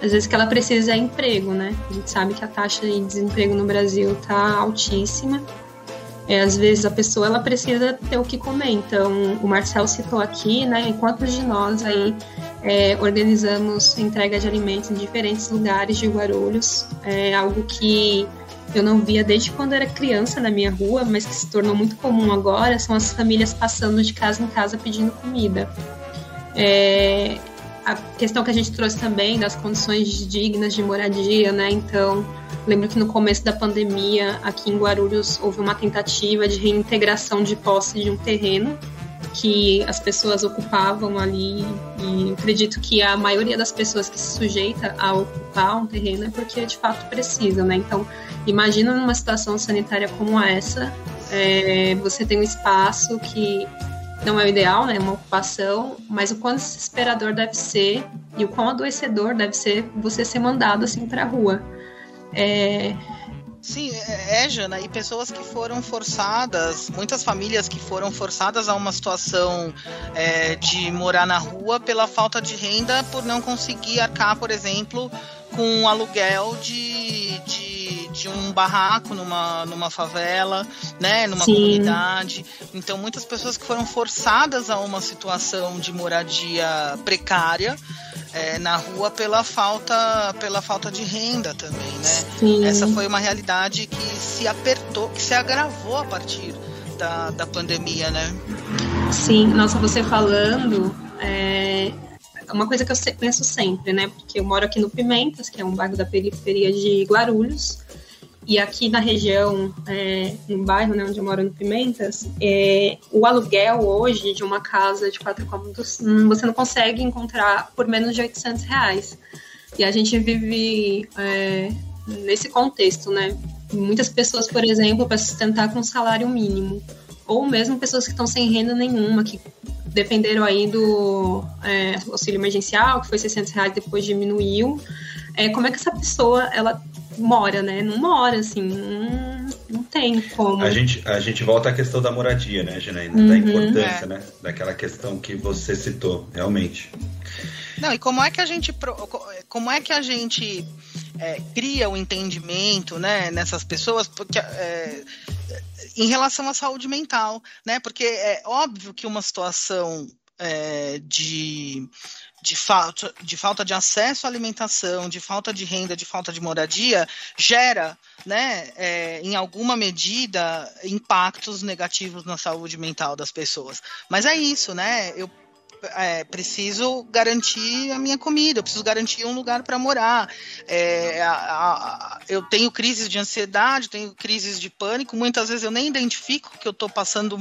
Às vezes que ela precisa é emprego, né? A gente sabe que a taxa de desemprego no Brasil tá altíssima. É, às vezes a pessoa ela precisa ter o que comer. Então, o Marcel citou aqui, né? Enquanto de nós aí é, organizamos entrega de alimentos em diferentes lugares de Guarulhos, é algo que eu não via desde quando era criança na minha rua, mas que se tornou muito comum agora, são as famílias passando de casa em casa pedindo comida. É, a questão que a gente trouxe também das condições dignas de moradia, né? Então, lembro que no começo da pandemia, aqui em Guarulhos, houve uma tentativa de reintegração de posse de um terreno que as pessoas ocupavam ali e acredito que a maioria das pessoas que se sujeita a ocupar um terreno é porque de fato precisam, né? Então, imagina numa situação sanitária como essa, é, você tem um espaço que não é o ideal, né? Uma ocupação, mas o quão desesperador deve ser e o quão adoecedor deve ser você ser mandado assim para a rua. É, Sim, é, é, Jana, e pessoas que foram forçadas, muitas famílias que foram forçadas a uma situação é, de morar na rua pela falta de renda, por não conseguir arcar, por exemplo, com um aluguel de, de, de um barraco numa, numa favela, né, numa Sim. comunidade. Então, muitas pessoas que foram forçadas a uma situação de moradia precária é, na rua pela falta, pela falta de renda também, né? Sim. Essa foi uma realidade que se apertou, que se agravou a partir da, da pandemia, né? Sim, nossa, você falando, é, uma coisa que eu penso sempre, né? Porque eu moro aqui no Pimentas, que é um bairro da periferia de Guarulhos, e aqui na região, é, no bairro né, onde eu moro, no Pimentas, é, o aluguel hoje de uma casa de quatro cômodos hum, você não consegue encontrar por menos de 800 reais. E a gente vive é, nesse contexto, né? Muitas pessoas, por exemplo, para sustentar com um salário mínimo, ou mesmo pessoas que estão sem renda nenhuma, que dependeram aí do é, auxílio emergencial, que foi 600 reais, depois diminuiu. É, como é que essa pessoa ela mora, né? Não mora, assim, não, não tem como. A gente, a gente volta à questão da moradia, né, Janaína? Uhum, da importância, é. né? Daquela questão que você citou, realmente. Não, e como é que a gente como é que a gente é, cria o um entendimento, né, nessas pessoas, porque é, em relação à saúde mental, né? Porque é óbvio que uma situação é, de de falta, de falta de acesso à alimentação, de falta de renda, de falta de moradia, gera, né, é, em alguma medida, impactos negativos na saúde mental das pessoas. Mas é isso, né? Eu é, preciso garantir a minha comida, eu preciso garantir um lugar para morar. É, a, a, eu tenho crises de ansiedade, tenho crises de pânico, muitas vezes eu nem identifico que eu estou passando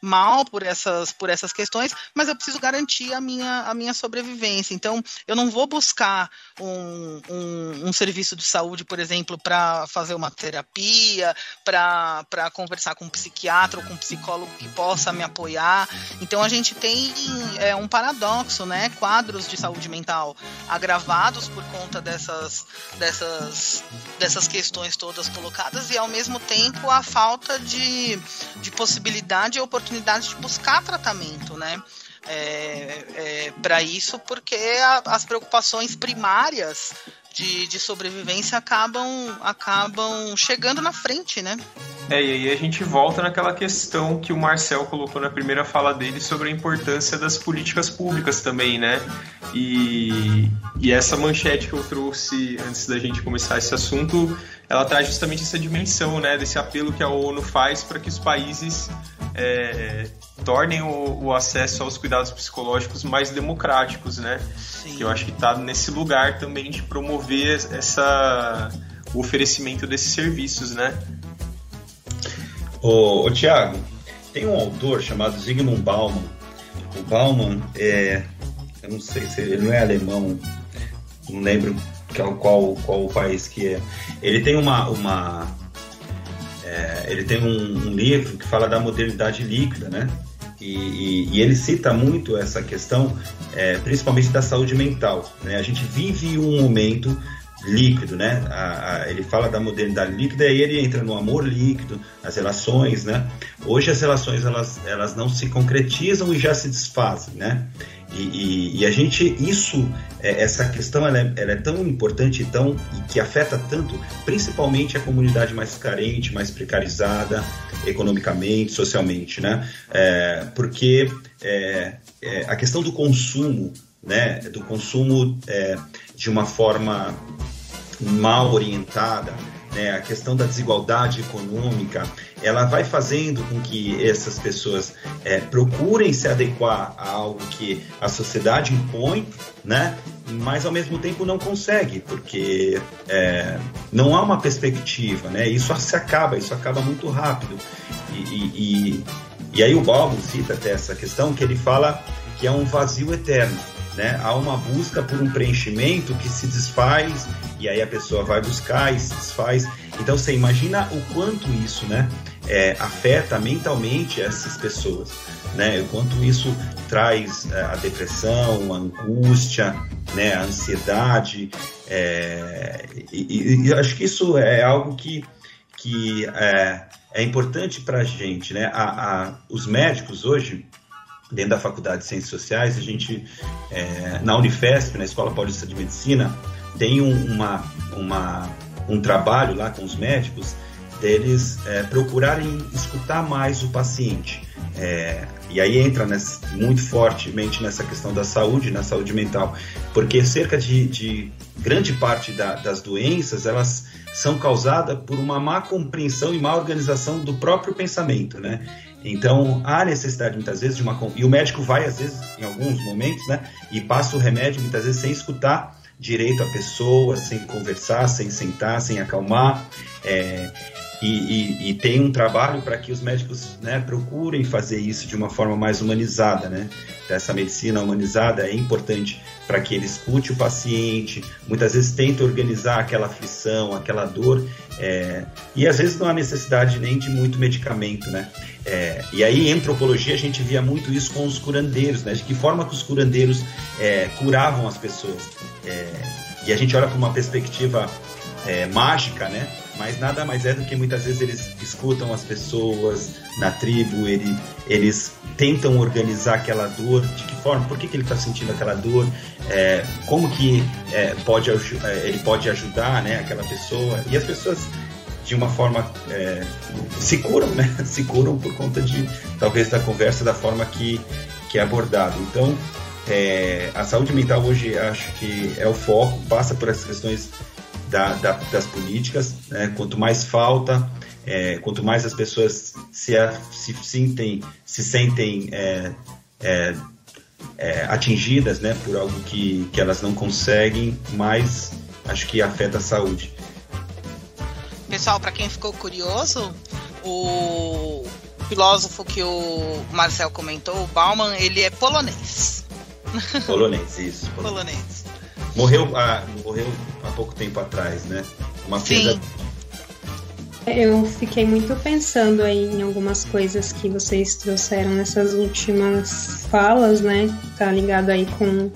mal por essas, por essas questões, mas eu preciso garantir a minha, a minha sobrevivência. Então, eu não vou buscar um, um, um serviço de saúde, por exemplo, para fazer uma terapia, para conversar com um psiquiatra ou com um psicólogo que possa me apoiar. Então, a gente tem é, um paradoxo, né? Quadros de saúde mental agravados por conta dessas, dessas, dessas questões todas colocadas e, ao mesmo tempo, a falta de, de possibilidade e oportunidade oportunidade de buscar tratamento, né? É, é, para isso, porque a, as preocupações primárias de, de, sobrevivência acabam, acabam chegando na frente, né? É, e aí a gente volta naquela questão que o Marcel colocou na primeira fala dele sobre a importância das políticas públicas também, né? E, e essa manchete que eu trouxe antes da gente começar esse assunto, ela traz justamente essa dimensão, né? Desse apelo que a ONU faz para que os países é, tornem o, o, acesso aos cuidados psicológicos mais democráticos, né? Sim. Eu acho que está nesse lugar também de promover essa, o oferecimento desses serviços, né? Ô, ô Tiago, tem um autor chamado Zygmunt Bauman. O Bauman é, eu não sei se ele não é alemão, não lembro qual, qual, qual o país que é. Ele tem uma, uma é, ele tem um, um, livro que fala da modernidade líquida, né? E, e, e ele cita muito essa questão, é, principalmente da saúde mental. Né? A gente vive um momento líquido, né? A, a, ele fala da modernidade líquida e ele entra no amor líquido, as relações, né? Hoje as relações elas, elas não se concretizam e já se desfazem, né? E, e, e a gente, isso, é, essa questão, ela é, ela é, tão importante tão, e que afeta tanto, principalmente a comunidade mais carente, mais precarizada, economicamente, socialmente, né? É, porque é, é, a questão do consumo, né? Do consumo é, de uma forma mal orientada, né, a questão da desigualdade econômica, ela vai fazendo com que essas pessoas é, procurem se adequar a algo que a sociedade impõe, né? mas ao mesmo tempo não consegue, porque é, não há uma perspectiva, né? isso se acaba, isso acaba muito rápido. E, e, e, e aí o Balbo cita até essa questão que ele fala que é um vazio eterno né? Há uma busca por um preenchimento que se desfaz e aí a pessoa vai buscar e se desfaz. Então você imagina o quanto isso, né, é, afeta mentalmente essas pessoas, né? O quanto isso traz é, a depressão, a angústia, né, a ansiedade. É, e, e, acho que isso é algo que que é, é importante para a gente, né? A, a, os médicos hoje dentro da Faculdade de Ciências Sociais, a gente, é, na Unifesp, na Escola Paulista de Medicina, tem um, uma, uma, um trabalho lá com os médicos deles é, procurarem escutar mais o paciente. É, e aí entra nessa, muito fortemente nessa questão da saúde, na saúde mental, porque cerca de, de grande parte da, das doenças elas são causadas por uma má compreensão e má organização do próprio pensamento, né? Então, há necessidade muitas vezes de uma. E o médico vai, às vezes, em alguns momentos, né? E passa o remédio, muitas vezes, sem escutar direito a pessoa, sem conversar, sem sentar, sem acalmar. É, e, e, e, tem um trabalho para que os médicos né, procurem fazer isso de uma forma mais humanizada, né? Essa medicina humanizada é importante para que ele escute o paciente, muitas vezes tenta organizar aquela aflição, aquela dor, é, e às vezes não há necessidade nem de muito medicamento, né? É, e aí, em antropologia, a gente via muito isso com os curandeiros, né? De que forma que os curandeiros é, curavam as pessoas. É, e a gente olha para uma perspectiva é, mágica, né? Mas nada mais é do que muitas vezes eles escutam as pessoas na tribo, ele, eles tentam organizar aquela dor, de que forma, por que, que ele está sentindo aquela dor, é, como que é, pode, é, ele pode ajudar né, aquela pessoa, e as pessoas de uma forma é, se curam, né? Se curam por conta de talvez da conversa, da forma que, que é abordado. Então, é, a saúde mental hoje acho que é o foco, passa por essas questões da, da, das políticas. Né? Quanto mais falta, é, quanto mais as pessoas se, se sentem, se sentem é, é, é, atingidas né, por algo que, que elas não conseguem, mais acho que afeta a saúde. Pessoal, para quem ficou curioso, o filósofo que o Marcel comentou, o Bauman, ele é polonês. Polonês, isso. Polonês. polonês. Morreu, há, morreu há pouco tempo atrás, né? Uma perda. Eu fiquei muito pensando aí em algumas coisas que vocês trouxeram nessas últimas falas, né? Tá ligado aí com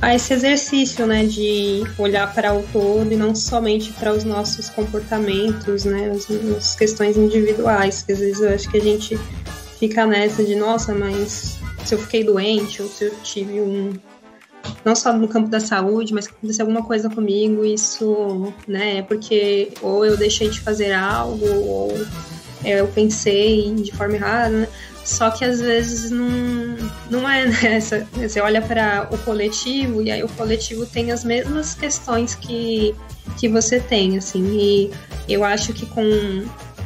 a esse exercício, né, de olhar para o todo e não somente para os nossos comportamentos, né, as, as, questões individuais, que às vezes eu acho que a gente fica nessa de, nossa, mas se eu fiquei doente ou se eu tive um, não só no campo da saúde, mas que aconteceu alguma coisa comigo, isso, né, é porque ou eu deixei de fazer algo, ou eu pensei de forma errada, né? Só que às vezes não, não é nessa. Né? Você olha para o coletivo e aí o coletivo tem as mesmas questões que, que você tem, assim. E eu acho que com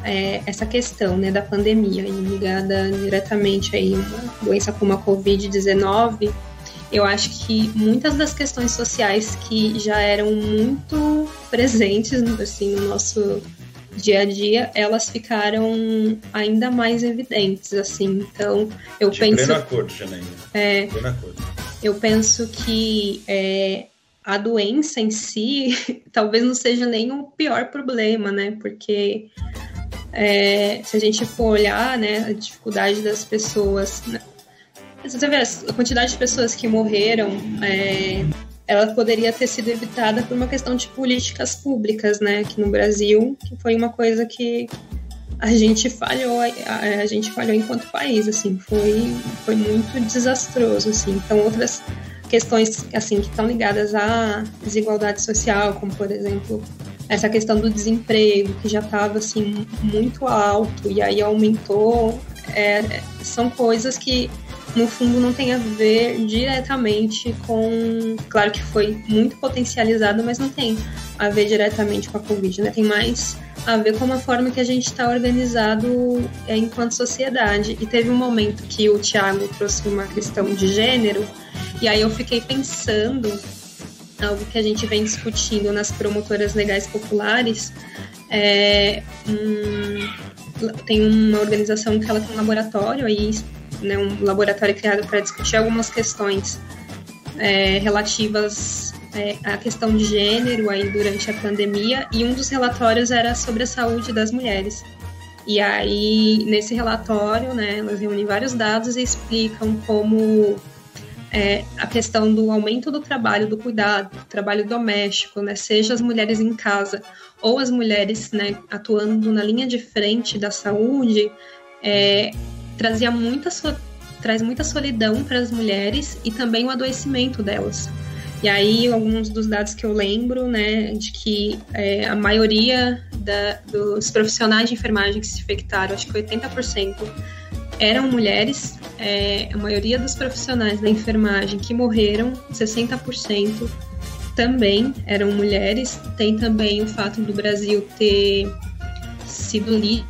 é, essa questão né, da pandemia ligada diretamente aí uma doença como a Covid-19, eu acho que muitas das questões sociais que já eram muito presentes assim, no nosso dia a dia, elas ficaram ainda mais evidentes, assim. Então, eu De penso. Pleno acordo, Janaína. É, pleno acordo. Eu penso que é, a doença em si talvez não seja nem o pior problema, né? Porque é, se a gente for olhar, né, a dificuldade das pessoas. Né? Você vê a quantidade de pessoas que morreram, é, ela poderia ter sido evitada por uma questão de políticas públicas, né? Aqui no Brasil, que foi uma coisa que a gente falhou, a, a gente falhou enquanto país, assim, foi, foi muito desastroso, assim. Então, outras questões, assim, que estão ligadas à desigualdade social, como, por exemplo, essa questão do desemprego, que já estava, assim, muito alto e aí aumentou, é, são coisas que no fundo não tem a ver diretamente com. Claro que foi muito potencializado, mas não tem a ver diretamente com a Covid, né? Tem mais a ver com a forma que a gente está organizado é, enquanto sociedade. E teve um momento que o Tiago trouxe uma questão de gênero, e aí eu fiquei pensando algo que a gente vem discutindo nas promotoras legais populares. É, tem uma organização que ela tem um laboratório aí né, um laboratório criado para discutir algumas questões é, relativas é, à questão de gênero aí durante a pandemia e um dos relatórios era sobre a saúde das mulheres. E aí, nesse relatório, né, elas reúnem vários dados e explicam como é, a questão do aumento do trabalho, do cuidado, do trabalho doméstico, né, seja as mulheres em casa ou as mulheres né, atuando na linha de frente da saúde, é, trazia muita so, traz muita solidão para as mulheres e também o adoecimento delas. E aí, alguns dos dados que eu lembro, né, de que é, a maioria da, dos profissionais de enfermagem que se infectaram, acho que 80%, eram mulheres. É, a maioria dos profissionais da enfermagem que morreram, 60%, também eram mulheres. Tem também o fato do Brasil ter sido líder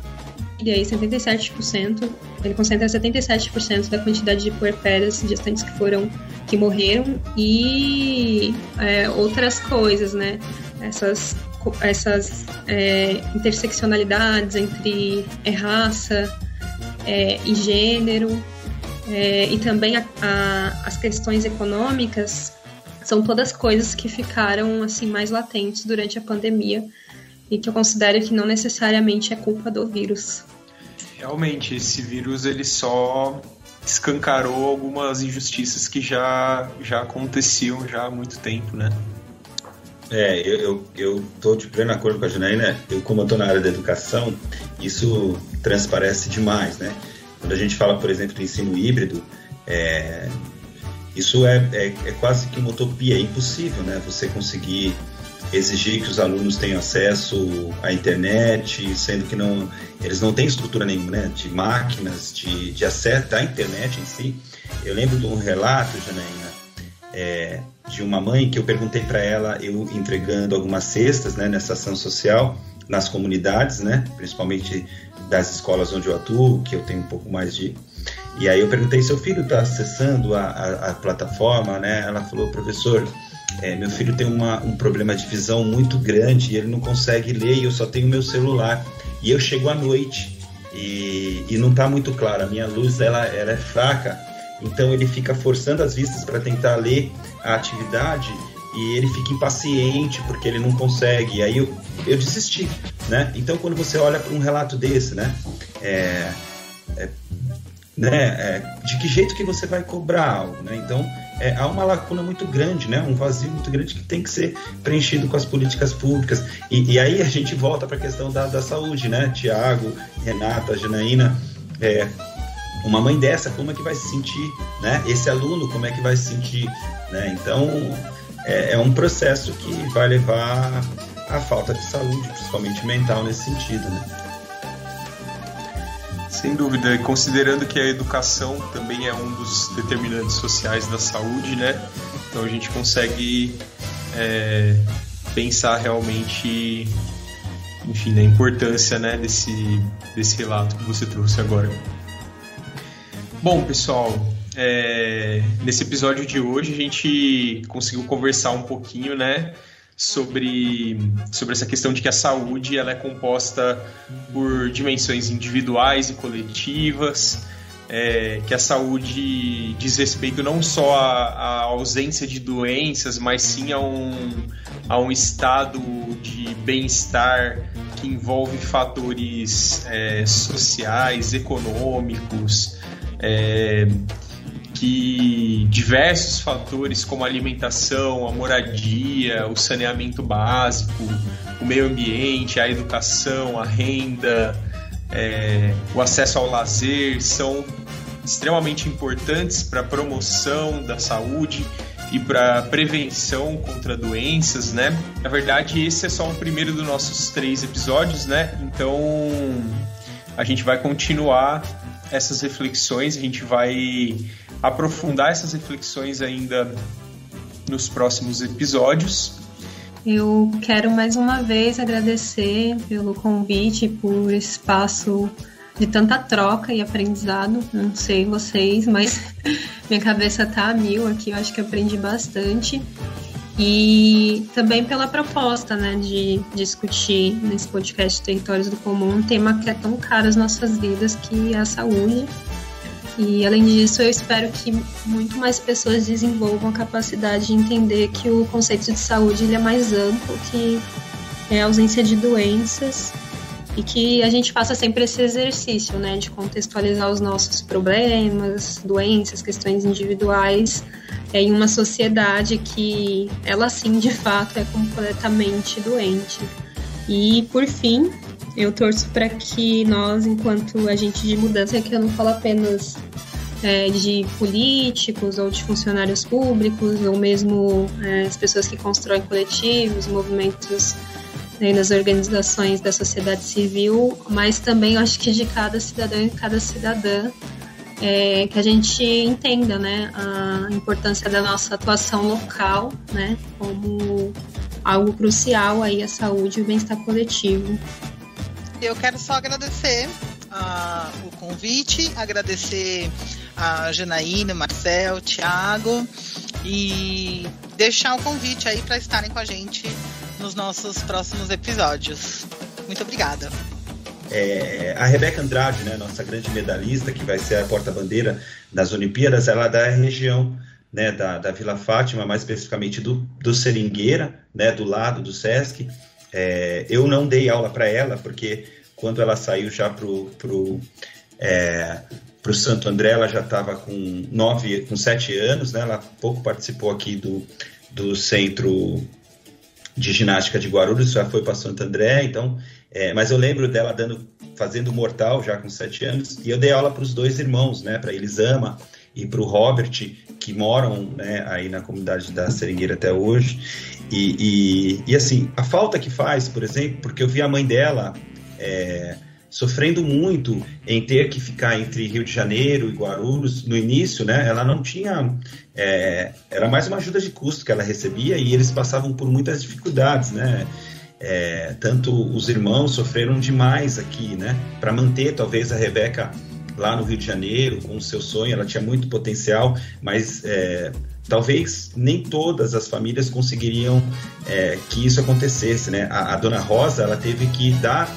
e aí 77%, ele concentra 77% da quantidade de puerpérias gestantes que foram, que morreram e é, outras coisas, né? Essas, essas é, interseccionalidades entre é, raça é, e gênero é, e também a, a, as questões econômicas são todas coisas que ficaram assim mais latentes durante a pandemia e que eu considero que não necessariamente é culpa do vírus. Realmente, esse vírus ele só escancarou algumas injustiças que já, já aconteciam já há muito tempo, né? É, eu, eu, eu tô de pleno acordo com a Janaína. Eu, como eu tô na área da educação, isso transparece demais, né? Quando a gente fala, por exemplo, do ensino híbrido, é, isso é, é, é quase que uma utopia, é impossível, né? Você conseguir exigir que os alunos tenham acesso à internet, sendo que não, eles não têm estrutura nenhuma, né, de máquinas, de, de acesso à internet em si. Eu lembro de um relato, Janaína, é, de uma mãe que eu perguntei para ela, eu entregando algumas cestas, né, nessa ação social, nas comunidades, né, principalmente das escolas onde eu atuo, que eu tenho um pouco mais de e aí eu perguntei, seu filho está acessando a, a, a, plataforma, né? Ela falou, professor, é, meu filho tem uma, um problema de visão muito grande e ele não consegue ler e eu só tenho meu celular. E eu chego à noite e, e não está muito claro, a minha luz ela, ela é fraca, então ele fica forçando as vistas para tentar ler a atividade e ele fica impaciente porque ele não consegue. E aí eu, eu desisti, né? Então quando você olha para um relato desse, né? É, é, né? É, de que jeito que você vai cobrar algo, né? Então é, há uma lacuna muito grande, né? Um vazio muito grande que tem que ser preenchido com as políticas públicas. E, e aí a gente volta para a questão da, da saúde, né? Tiago, Renata, Janaína, é, uma mãe dessa como é que vai se sentir, né? Esse aluno como é que vai se sentir, né? Então é, é um processo que vai levar à falta de saúde, principalmente mental nesse sentido, né? Sem dúvida, considerando que a educação também é um dos determinantes sociais da saúde, né? Então a gente consegue é, pensar realmente, enfim, na importância, né, desse, desse relato que você trouxe agora. Bom, pessoal, é, nesse episódio de hoje a gente conseguiu conversar um pouquinho, né, sobre, sobre essa questão de que a saúde ela é composta por dimensões individuais e coletivas, é, que a saúde diz respeito não só à, ausência de doenças, mas sim a um, a um estado de bem-estar que envolve fatores é, sociais, econômicos, é, que diversos fatores como a alimentação, a moradia, o saneamento básico, o meio ambiente, a educação, a renda, é, o acesso ao lazer são extremamente importantes para a promoção da saúde e para prevenção contra doenças, né? Na verdade, esse é só o primeiro dos nossos três episódios, né? Então a gente vai continuar essas reflexões, a gente vai aprofundar essas reflexões ainda nos próximos episódios. Eu quero mais uma vez agradecer pelo convite, por esse espaço de tanta troca e aprendizado. Não sei vocês, mas minha cabeça tá a mil aqui, eu acho que aprendi bastante. E também pela proposta né, de discutir nesse podcast Territórios do Comum um tema que é tão caro às nossas vidas, que é a saúde. E além disso, eu espero que muito mais pessoas desenvolvam a capacidade de entender que o conceito de saúde ele é mais amplo, que é a ausência de doenças e que a gente faça sempre esse exercício, né, de contextualizar os nossos problemas, doenças, questões individuais é, em uma sociedade que ela sim, de fato, é completamente doente. E por fim, eu torço para que nós, enquanto agente de mudança, que eu não falo apenas é, de políticos ou de funcionários públicos, ou mesmo é, as pessoas que constroem coletivos, movimentos né, nas organizações da sociedade civil, mas também acho que de cada cidadão e cada cidadã é, que a gente entenda né, a importância da nossa atuação local né, como algo crucial aí a saúde e o bem-estar coletivo. Eu quero só agradecer a, o convite, agradecer a Janaína, Marcel, Thiago e deixar o convite aí para estarem com a gente nos nossos próximos episódios. Muito obrigada. É, a Rebeca Andrade, né, nossa grande medalhista, que vai ser a porta-bandeira das Olimpíadas, ela é da região né, da, da Vila Fátima, mais especificamente do, do Seringueira, né, do lado do Sesc. É, eu não dei aula para ela, porque quando ela saiu já para o pro, é, pro Santo André, ela já estava com com sete anos, né, ela pouco participou aqui do, do centro de ginástica de Guarulhos, já foi para Santo André, então, é, mas eu lembro dela dando, fazendo mortal já com sete anos, e eu dei aula para os dois irmãos, né, para Elisama e para o Robert, que moram né, aí na comunidade da Seringueira até hoje. E, e, e, assim, a falta que faz, por exemplo, porque eu vi a mãe dela é, sofrendo muito em ter que ficar entre Rio de Janeiro e Guarulhos no início, né? Ela não tinha. É, era mais uma ajuda de custo que ela recebia e eles passavam por muitas dificuldades, né? É, tanto os irmãos sofreram demais aqui, né? Para manter talvez a Rebeca lá no Rio de Janeiro com o seu sonho, ela tinha muito potencial, mas é, talvez nem todas as famílias conseguiriam é, que isso acontecesse, né? A, a, dona Rosa, ela teve que dar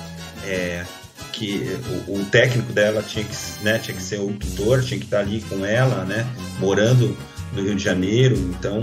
é, que o, o, técnico dela tinha que, né, tinha que ser o tutor, tinha que estar ali com ela, né? Morando no Rio de Janeiro, então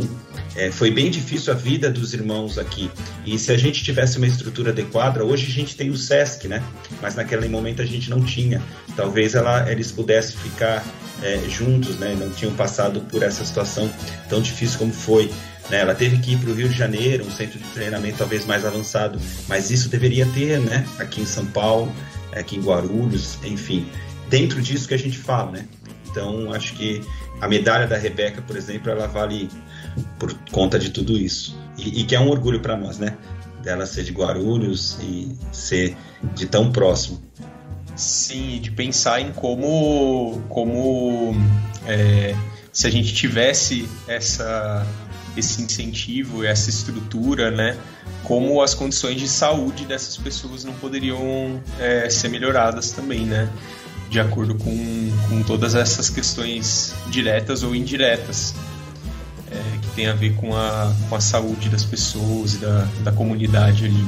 é, foi bem difícil a vida dos irmãos aqui. E se a gente tivesse uma estrutura adequada, hoje a gente tem o SESC, né? Mas naquele momento a gente não tinha. Talvez ela, eles pudessem ficar é, juntos, né? Não tinham passado por essa situação tão difícil como foi. Né? Ela teve que ir para o Rio de Janeiro, um centro de treinamento talvez mais avançado, mas isso deveria ter, né? Aqui em São Paulo, aqui em Guarulhos, enfim. Dentro disso que a gente fala, né? Então, acho que a medalha da Rebeca, por exemplo, ela vale por conta de tudo isso. E, e que é um orgulho para nós, né? Dela ser de Guarulhos e ser de tão próximo. Sim, de pensar em como, como é, se a gente tivesse essa, esse incentivo, essa estrutura, né? Como as condições de saúde dessas pessoas não poderiam é, ser melhoradas também, né? De acordo com, com todas essas questões diretas ou indiretas é, que tem a ver com a, com a saúde das pessoas e da, da comunidade ali.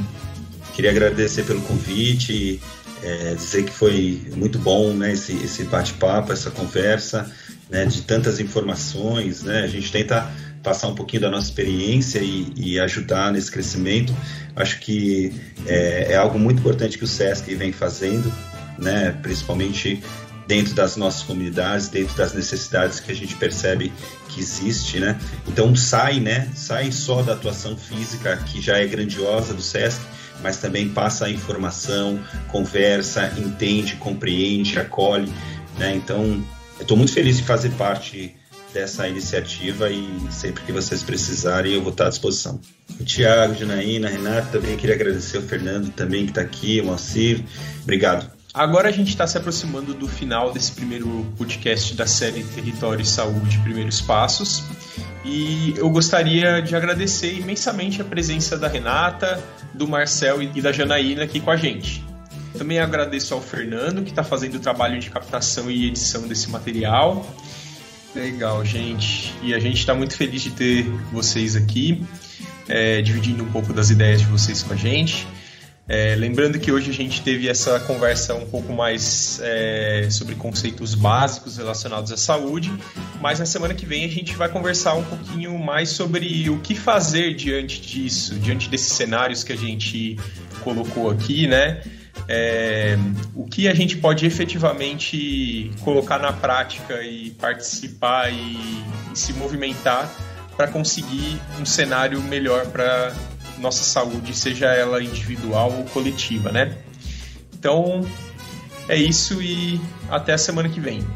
Queria agradecer pelo convite, é, dizer que foi muito bom né, esse, esse bate-papo, essa conversa, né, de tantas informações. Né, a gente tenta passar um pouquinho da nossa experiência e, e ajudar nesse crescimento. Acho que é, é, algo muito importante que o SESC vem fazendo, né, principalmente dentro das nossas comunidades, dentro das necessidades que a gente percebe que existe, né? Então sai, né? Sai só da atuação física que já é grandiosa do SESC, mas também passa a informação, conversa, entende, compreende, acolhe, né? Então, estou muito feliz de fazer parte dessa iniciativa e sempre que vocês precisarem eu vou estar à disposição. O Tiago, Janaína, Renato, também queria agradecer o Fernando também que está aqui, o Moacir, obrigado. Agora a gente está se aproximando do final desse primeiro podcast da série Território e Saúde Primeiros Passos. E eu gostaria de agradecer imensamente a presença da Renata, do Marcel e da Janaína aqui com a gente. Também agradeço ao Fernando, que está fazendo o trabalho de captação e edição desse material. Legal, gente. E a gente está muito feliz de ter vocês aqui, é, dividindo um pouco das ideias de vocês com a gente. É, lembrando que hoje a gente teve essa conversa um pouco mais é, sobre conceitos básicos relacionados à saúde, mas na semana que vem a gente vai conversar um pouquinho mais sobre o que fazer diante disso, diante desses cenários que a gente colocou aqui, né? É, o que a gente pode efetivamente colocar na prática e participar e, e se movimentar para conseguir um cenário melhor para nossa saúde, seja ela individual ou coletiva, né? Então, é isso e até a semana que vem.